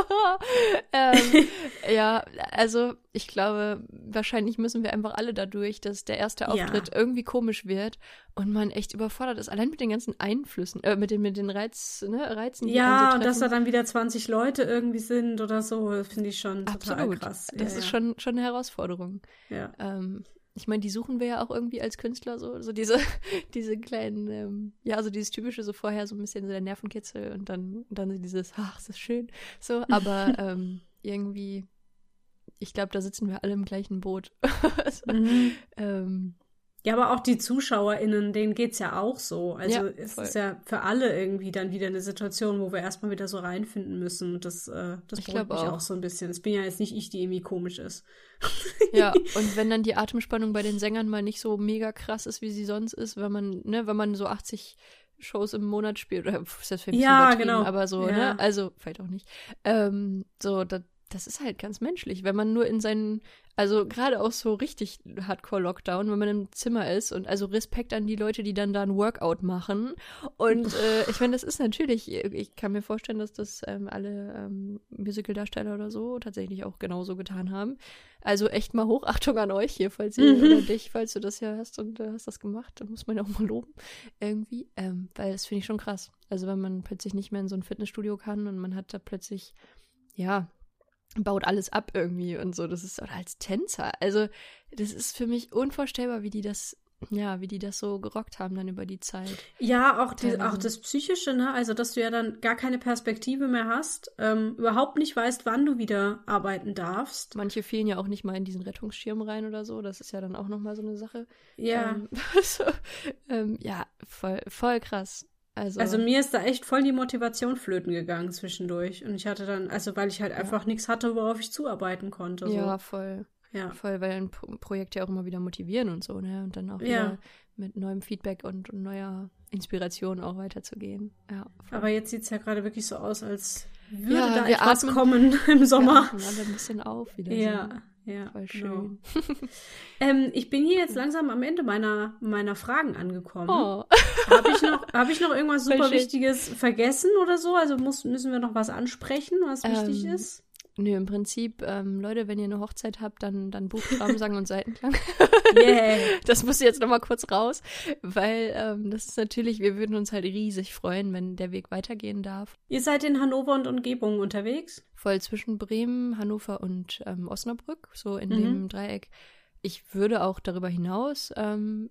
ähm, ja, also ich glaube, wahrscheinlich müssen wir einfach alle dadurch, dass der erste Auftritt irgendwie komisch wird und man echt überfordert ist. Allein mit den ganzen Einflüssen, äh, mit den, mit den Reiz, ne, Reizen. Ja, und dass da dann wieder 20 Leute irgendwie sind oder so, finde ich schon total Absolut. krass. Das ja, ist schon, schon eine Herausforderung. Ja. Ähm, ich meine, die suchen wir ja auch irgendwie als Künstler so, so diese, diese kleinen, ähm, ja, so dieses typische, so vorher so ein bisschen so der Nervenkitzel und dann, und dann dieses, ach, ist das schön, so, aber ähm, irgendwie, ich glaube, da sitzen wir alle im gleichen Boot. also, mhm. ähm, ja, aber auch die ZuschauerInnen, denen geht's ja auch so. Also ja, es ist ja für alle irgendwie dann wieder eine Situation, wo wir erstmal wieder so reinfinden müssen. Und das, äh, das braucht mich auch. auch so ein bisschen. Es bin ja jetzt nicht ich, die irgendwie komisch ist. Ja, und wenn dann die Atemspannung bei den Sängern mal nicht so mega krass ist, wie sie sonst ist, wenn man, ne, wenn man so 80 Shows im Monat spielt, oder ist das für mich ja, genau. aber so, ne, ja. ne? Also, vielleicht auch nicht. Ähm, so, da, das ist halt ganz menschlich, wenn man nur in seinen, also gerade auch so richtig Hardcore-Lockdown, wenn man im Zimmer ist und also Respekt an die Leute, die dann da ein Workout machen. Und äh, ich meine, das ist natürlich, ich kann mir vorstellen, dass das ähm, alle ähm, Musical-Darsteller oder so tatsächlich auch genauso getan haben. Also echt mal Hochachtung an euch hier, falls ihr mhm. oder dich, falls du das ja hast und äh, hast das gemacht, dann muss man ja auch mal loben. Irgendwie. Ähm, weil das finde ich schon krass. Also wenn man plötzlich nicht mehr in so ein Fitnessstudio kann und man hat da plötzlich, ja, baut alles ab irgendwie und so. Das ist oder als Tänzer. Also, das ist für mich unvorstellbar, wie die das ja, wie die das so gerockt haben dann über die Zeit. Ja, auch, die, auch das Psychische, ne? Also, dass du ja dann gar keine Perspektive mehr hast, ähm, überhaupt nicht weißt, wann du wieder arbeiten darfst. Manche fehlen ja auch nicht mal in diesen Rettungsschirm rein oder so. Das ist ja dann auch nochmal so eine Sache. Ja. Ähm, so, ähm, ja, voll, voll krass. Also, also mir ist da echt voll die Motivation flöten gegangen zwischendurch. Und ich hatte dann, also weil ich halt ja. einfach nichts hatte, worauf ich zuarbeiten konnte. So. Ja, voll. Ja. Voll, weil ein Projekt ja auch immer wieder motivieren und so, ne? Und dann auch wieder ja. mit neuem Feedback und, und, neuer Inspiration auch weiterzugehen. Ja, voll. Aber jetzt sieht es ja gerade wirklich so aus, als würde ja, da etwas atmen, kommen im Sommer. Wir alle ein bisschen auf wieder. Ja. So. Ja, Voll genau. schön. Genau. ähm, ich bin hier jetzt langsam am Ende meiner, meiner Fragen angekommen. Oh. Habe ich, noch, hab ich noch irgendwas super Wichtiges vergessen oder so? Also muss, müssen wir noch was ansprechen, was ähm, wichtig ist? Nö, im Prinzip, ähm, Leute, wenn ihr eine Hochzeit habt, dann, dann bucht Traumsang und Seitenklang. yeah. Das muss jetzt nochmal kurz raus, weil ähm, das ist natürlich, wir würden uns halt riesig freuen, wenn der Weg weitergehen darf. Ihr seid in Hannover und Umgebung unterwegs? Voll zwischen Bremen, Hannover und ähm, Osnabrück, so in mhm. dem Dreieck. Ich würde auch darüber hinaus ähm,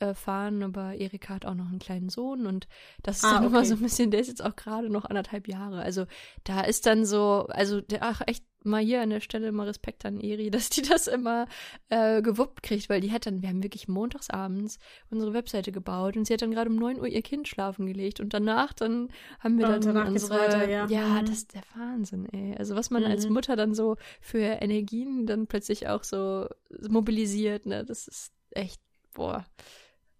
äh, fahren, aber Erika hat auch noch einen kleinen Sohn und das ist ah, dann okay. immer so ein bisschen, der ist jetzt auch gerade noch anderthalb Jahre. Also da ist dann so, also der, ach echt mal hier an der Stelle mal Respekt an Eri, dass die das immer äh, gewuppt kriegt, weil die hat dann, wir haben wirklich montagsabends unsere Webseite gebaut und sie hat dann gerade um 9 Uhr ihr Kind schlafen gelegt und danach dann haben wir dann danach unsere, weiter, ja. ja mhm. das ist der Wahnsinn, ey. Also was man mhm. als Mutter dann so für Energien dann plötzlich auch so mobilisiert, ne, das ist echt, boah,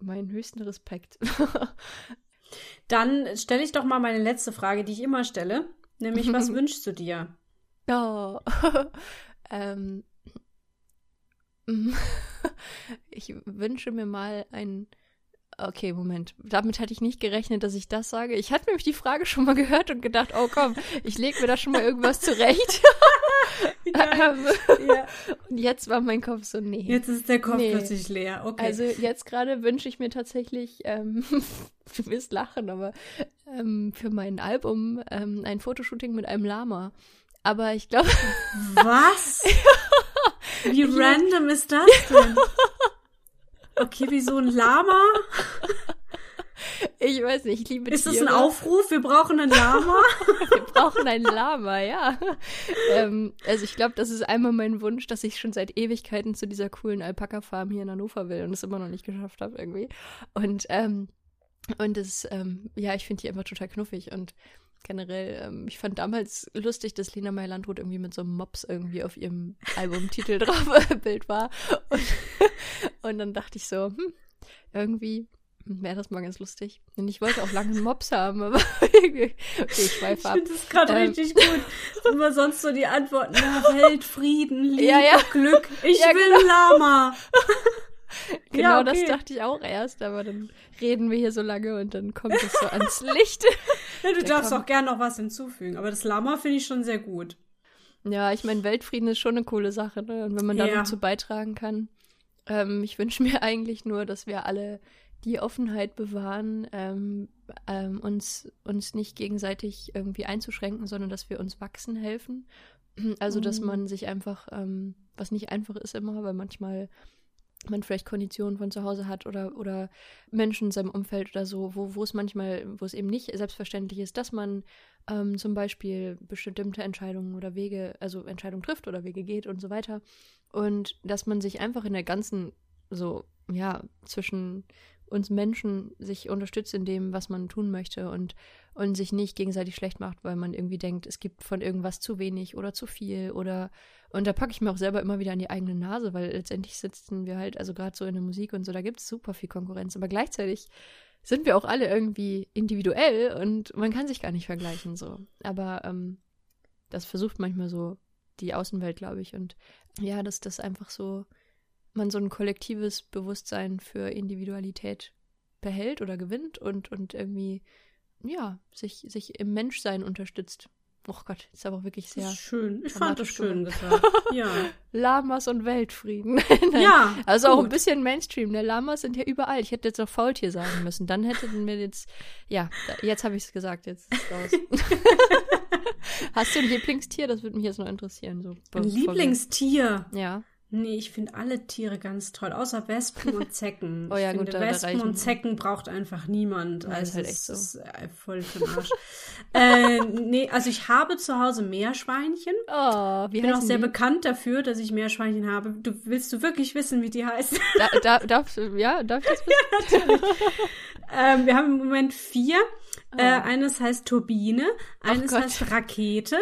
meinen höchsten Respekt. Dann stelle ich doch mal meine letzte Frage, die ich immer stelle, nämlich was wünschst du dir? Oh, ähm, ich wünsche mir mal ein Okay, Moment. Damit hatte ich nicht gerechnet, dass ich das sage. Ich hatte nämlich die Frage schon mal gehört und gedacht, oh komm, ich lege mir da schon mal irgendwas zurecht. ja, ähm. Und jetzt war mein Kopf so, nee. Jetzt ist der Kopf nee. plötzlich leer. Okay. Also jetzt gerade wünsche ich mir tatsächlich, ähm, du wirst lachen, aber ähm, für mein Album ähm, ein Fotoshooting mit einem Lama. Aber ich glaube. Was? Wie random ist das denn? Okay, wie so ein Lama? Ich weiß nicht, ich liebe Ist Tiere. das ein Aufruf? Wir brauchen ein Lama? Wir brauchen ein Lama, ja. Ähm, also ich glaube, das ist einmal mein Wunsch, dass ich schon seit Ewigkeiten zu dieser coolen Alpaka-Farm hier in Hannover will und es immer noch nicht geschafft habe irgendwie. Und ähm, und das, ähm, ja, ich finde die einfach total knuffig und generell, ähm, ich fand damals lustig, dass Lena Meyer-Landrut irgendwie mit so einem Mops irgendwie auf ihrem Albumtitel drauf Bild war. Und, und dann dachte ich so, hm, irgendwie wäre das mal ganz lustig. Und ich wollte auch lange einen Mops haben, aber okay, ich schweife ab. Ich finde das gerade ähm. richtig gut. Immer sonst so die Antworten, ja, Welt, Frieden, Liebe, ja, ja. Glück. Ich Ja, will genau. Lama. Genau Ja, das okay. dachte ich auch erst, aber dann reden wir hier so lange und dann kommt es so ans Licht. Ja, du darfst kommt- auch gerne noch was hinzufügen, aber das Lama finde ich schon sehr gut. Ja, ich meine, Weltfrieden ist schon eine coole Sache, ne? Und wenn man Ja. noch zu beitragen kann. Ähm, ich wünsche mir eigentlich nur, dass wir alle die Offenheit bewahren, ähm, ähm, uns, uns nicht gegenseitig irgendwie einzuschränken, sondern dass wir uns wachsen helfen. Also, dass Mhm. man sich einfach, ähm, was nicht einfach ist immer, weil manchmal man vielleicht Konditionen von zu Hause hat oder, oder Menschen in seinem Umfeld oder so, wo, wo es manchmal, wo es eben nicht selbstverständlich ist, dass man ähm, zum Beispiel bestimmte Entscheidungen oder Wege, also Entscheidungen trifft oder Wege geht und so weiter. Und dass man sich einfach in der ganzen, so, ja, zwischen uns Menschen sich unterstützt in dem, was man tun möchte und, und sich nicht gegenseitig schlecht macht, weil man irgendwie denkt, es gibt von irgendwas zu wenig oder zu viel oder und da packe ich mir auch selber immer wieder an die eigene Nase, weil letztendlich sitzen wir halt, also gerade so in der Musik und so, da gibt es super viel Konkurrenz, aber gleichzeitig sind wir auch alle irgendwie individuell und man kann sich gar nicht vergleichen so. Aber ähm, das versucht manchmal so die Außenwelt, glaube ich. Und ja, dass das einfach so, man so ein kollektives Bewusstsein für Individualität behält oder gewinnt und, und irgendwie, ja, sich, sich im Menschsein unterstützt. Oh Gott, ist aber auch wirklich sehr schön. Ich fand das schön gesagt. Ja. Lamas und Weltfrieden. Ja. Also auch ein gut. bisschen Mainstream. Ne? Lamas sind ja überall. Ich hätte jetzt noch Faultier sagen müssen. Dann hätten wir jetzt. Ja, jetzt habe ich es gesagt. Jetzt ist raus. Hast du ein Lieblingstier? Das würde mich jetzt noch interessieren. So, Ein Lieblingstier. Ja. Nee, ich finde alle Tiere ganz toll, außer Wespen und Zecken. Oh ja, ich gut, finde, Wespen und Zecken braucht einfach niemand. Ja, ist also halt es echt so. ist äh, voll für den Arsch. äh, nee, also ich habe zu Hause Meerschweinchen. Oh, wie Ich bin auch sehr die? bekannt dafür, dass ich Meerschweinchen habe. Du willst du wirklich wissen, wie die heißen? Da, da, darf, ja, darf ich das wissen? ähm, wir haben im Moment vier. Äh, Oh. eines heißt Turbine, eines heißt Rakete,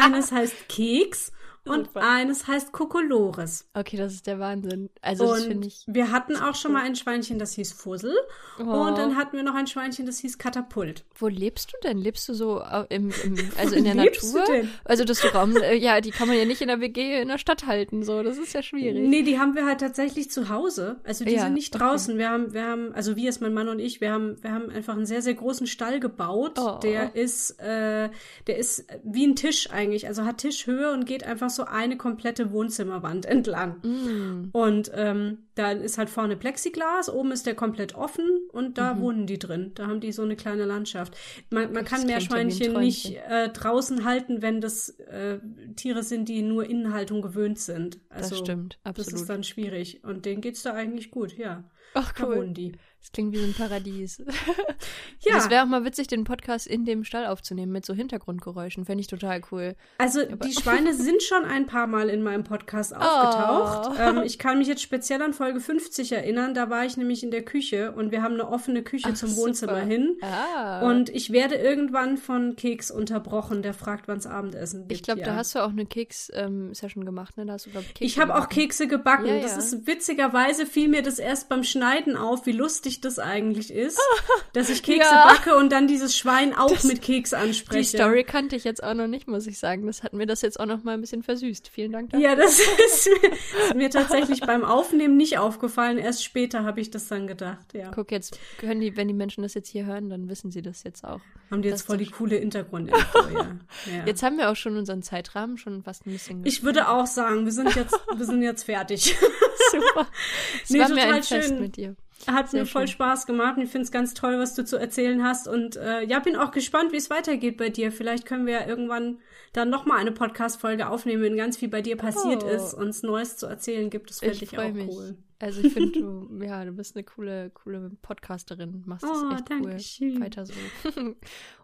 eines heißt Keks und Super. eines heißt Kokolores. Okay, das ist der Wahnsinn. Also, das finde Und ich. wir hatten auch schon mal ein Schweinchen, das hieß Fussel. Oh. Und dann hatten wir noch ein Schweinchen, das hieß Katapult. Wo lebst du denn? Lebst du so au- im, im also in der Natur? Also das Raum, äh, ja, die kann man ja nicht in der WG in der Stadt halten, so. Das ist ja schwierig. Nee, die haben wir halt tatsächlich zu Hause. Also die Ja, sind nicht okay. draußen. Wir haben, wir haben, also wir ist mein Mann und ich, wir haben, wir haben einfach einen sehr, sehr großen Stall gebaut. Oh. Der ist, äh, der ist wie ein Tisch eigentlich. Also hat Tischhöhe und geht einfach so eine komplette Wohnzimmerwand entlang. Mm. Und ähm, da ist halt vorne Plexiglas, oben ist der komplett offen und da Mhm. wohnen die drin. Da haben die so eine kleine Landschaft. Man, man Das kann Meerschweinchen nicht äh, draußen halten, wenn das äh, Tiere sind, die nur Innenhaltung gewöhnt sind. Also, das stimmt, Das absolut. ist dann schwierig. Und denen geht's da eigentlich gut, ja. Ach Da cool. wohnen die. Das klingt wie so ein Paradies. Ja, Das wäre auch mal witzig, den Podcast in dem Stall aufzunehmen mit so Hintergrundgeräuschen. Fände ich total cool. also aber- die Schweine sind schon ein paar Mal in meinem Podcast aufgetaucht. Oh. Ähm, ich kann mich jetzt speziell an Folge 50 erinnern. Da war ich nämlich in der Küche und wir haben eine offene Küche Ach, zum super. Wohnzimmer hin. Ah. Und ich werde irgendwann von Keks unterbrochen, der fragt, wann's Abendessen gibt. ich glaube, ja. da hast du auch eine Keks-Session gemacht, ne? Da hast du, glaube ich, Kekse Ich habe auch. Kekse gebacken. Ja, Das ja. ist witzigerweise fiel mir das erst beim Schneiden auf, wie lustig das eigentlich ist, dass ich Kekse Ja. backe und dann dieses Schwein auch Das- mit Keks anspreche. Die Story kannte ich jetzt auch noch nicht, muss ich sagen. Das hat mir das jetzt auch noch mal ein bisschen versüßt. Vielen Dank dafür. Ja, das ist mir, ist mir tatsächlich beim Aufnehmen nicht aufgefallen. Erst später habe ich das dann gedacht. Ja, Guck, jetzt können die, wenn die Menschen das jetzt hier hören, dann wissen sie das jetzt auch. haben die jetzt voll die coole Hintergrundinfo. ja. Ja. Jetzt haben wir auch schon unseren Zeitrahmen schon fast ein bisschen ich würde auch sagen, wir sind jetzt, wir sind jetzt fertig. super. Es Nee, war mir ein Fest schön. mit dir. Hat Sehr mir voll schön. Spaß gemacht und ich finde es ganz toll, was du zu erzählen hast. Und äh, ja, bin auch gespannt, wie es weitergeht bei dir. Vielleicht können wir ja irgendwann dann nochmal eine Podcast-Folge aufnehmen, wenn ganz viel bei dir passiert Oh. ist und es Neues zu erzählen gibt. Das fände ich, Ich auch mich. cool. Also ich finde, du, ja, du bist eine coole, coole Podcasterin. Machst das Oh, echt cool. schön. Weiter so.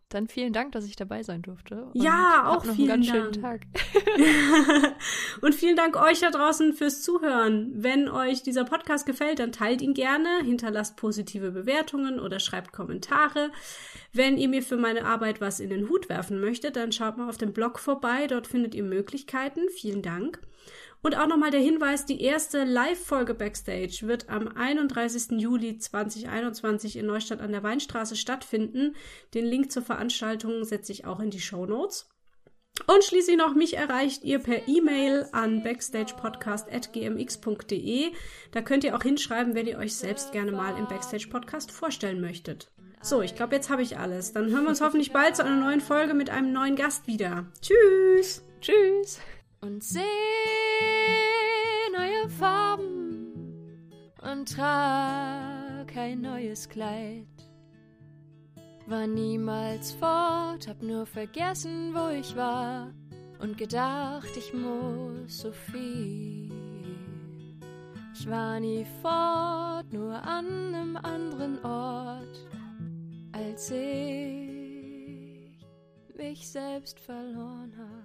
Dann vielen Dank, dass ich dabei sein durfte. Und Ja, auch noch vielen einen ganz schönen Dank. Tag. und vielen Dank euch da draußen fürs Zuhören. Wenn euch dieser Podcast gefällt, dann teilt ihn gerne, hinterlasst positive Bewertungen oder schreibt Kommentare. Wenn ihr mir für meine Arbeit was in den Hut werfen möchtet, dann schaut mal auf dem Blog vorbei. Dort findet ihr Möglichkeiten. Vielen Dank. Und auch nochmal der Hinweis, die erste Live-Folge Backstage wird am 31. Juli 2021 in Neustadt an der Weinstraße stattfinden. Den Link zur Veranstaltung setze ich auch in die Show Notes. Und schließlich noch, mich erreicht ihr per E-Mail an backstagepodcast.gmx.de. Da könnt ihr auch hinschreiben, wenn ihr euch selbst gerne mal im Backstage Podcast vorstellen möchtet. So, ich glaube, jetzt habe ich alles. Dann hören wir uns hoffentlich bald zu einer neuen Folge mit einem neuen Gast wieder. Tschüss! Tschüss! Und seh neue Farben und trag ein neues Kleid. War niemals fort, hab nur vergessen, wo ich war und gedacht, ich muss so viel. Ich war nie fort, nur an einem anderen Ort, als ich mich selbst verloren hab.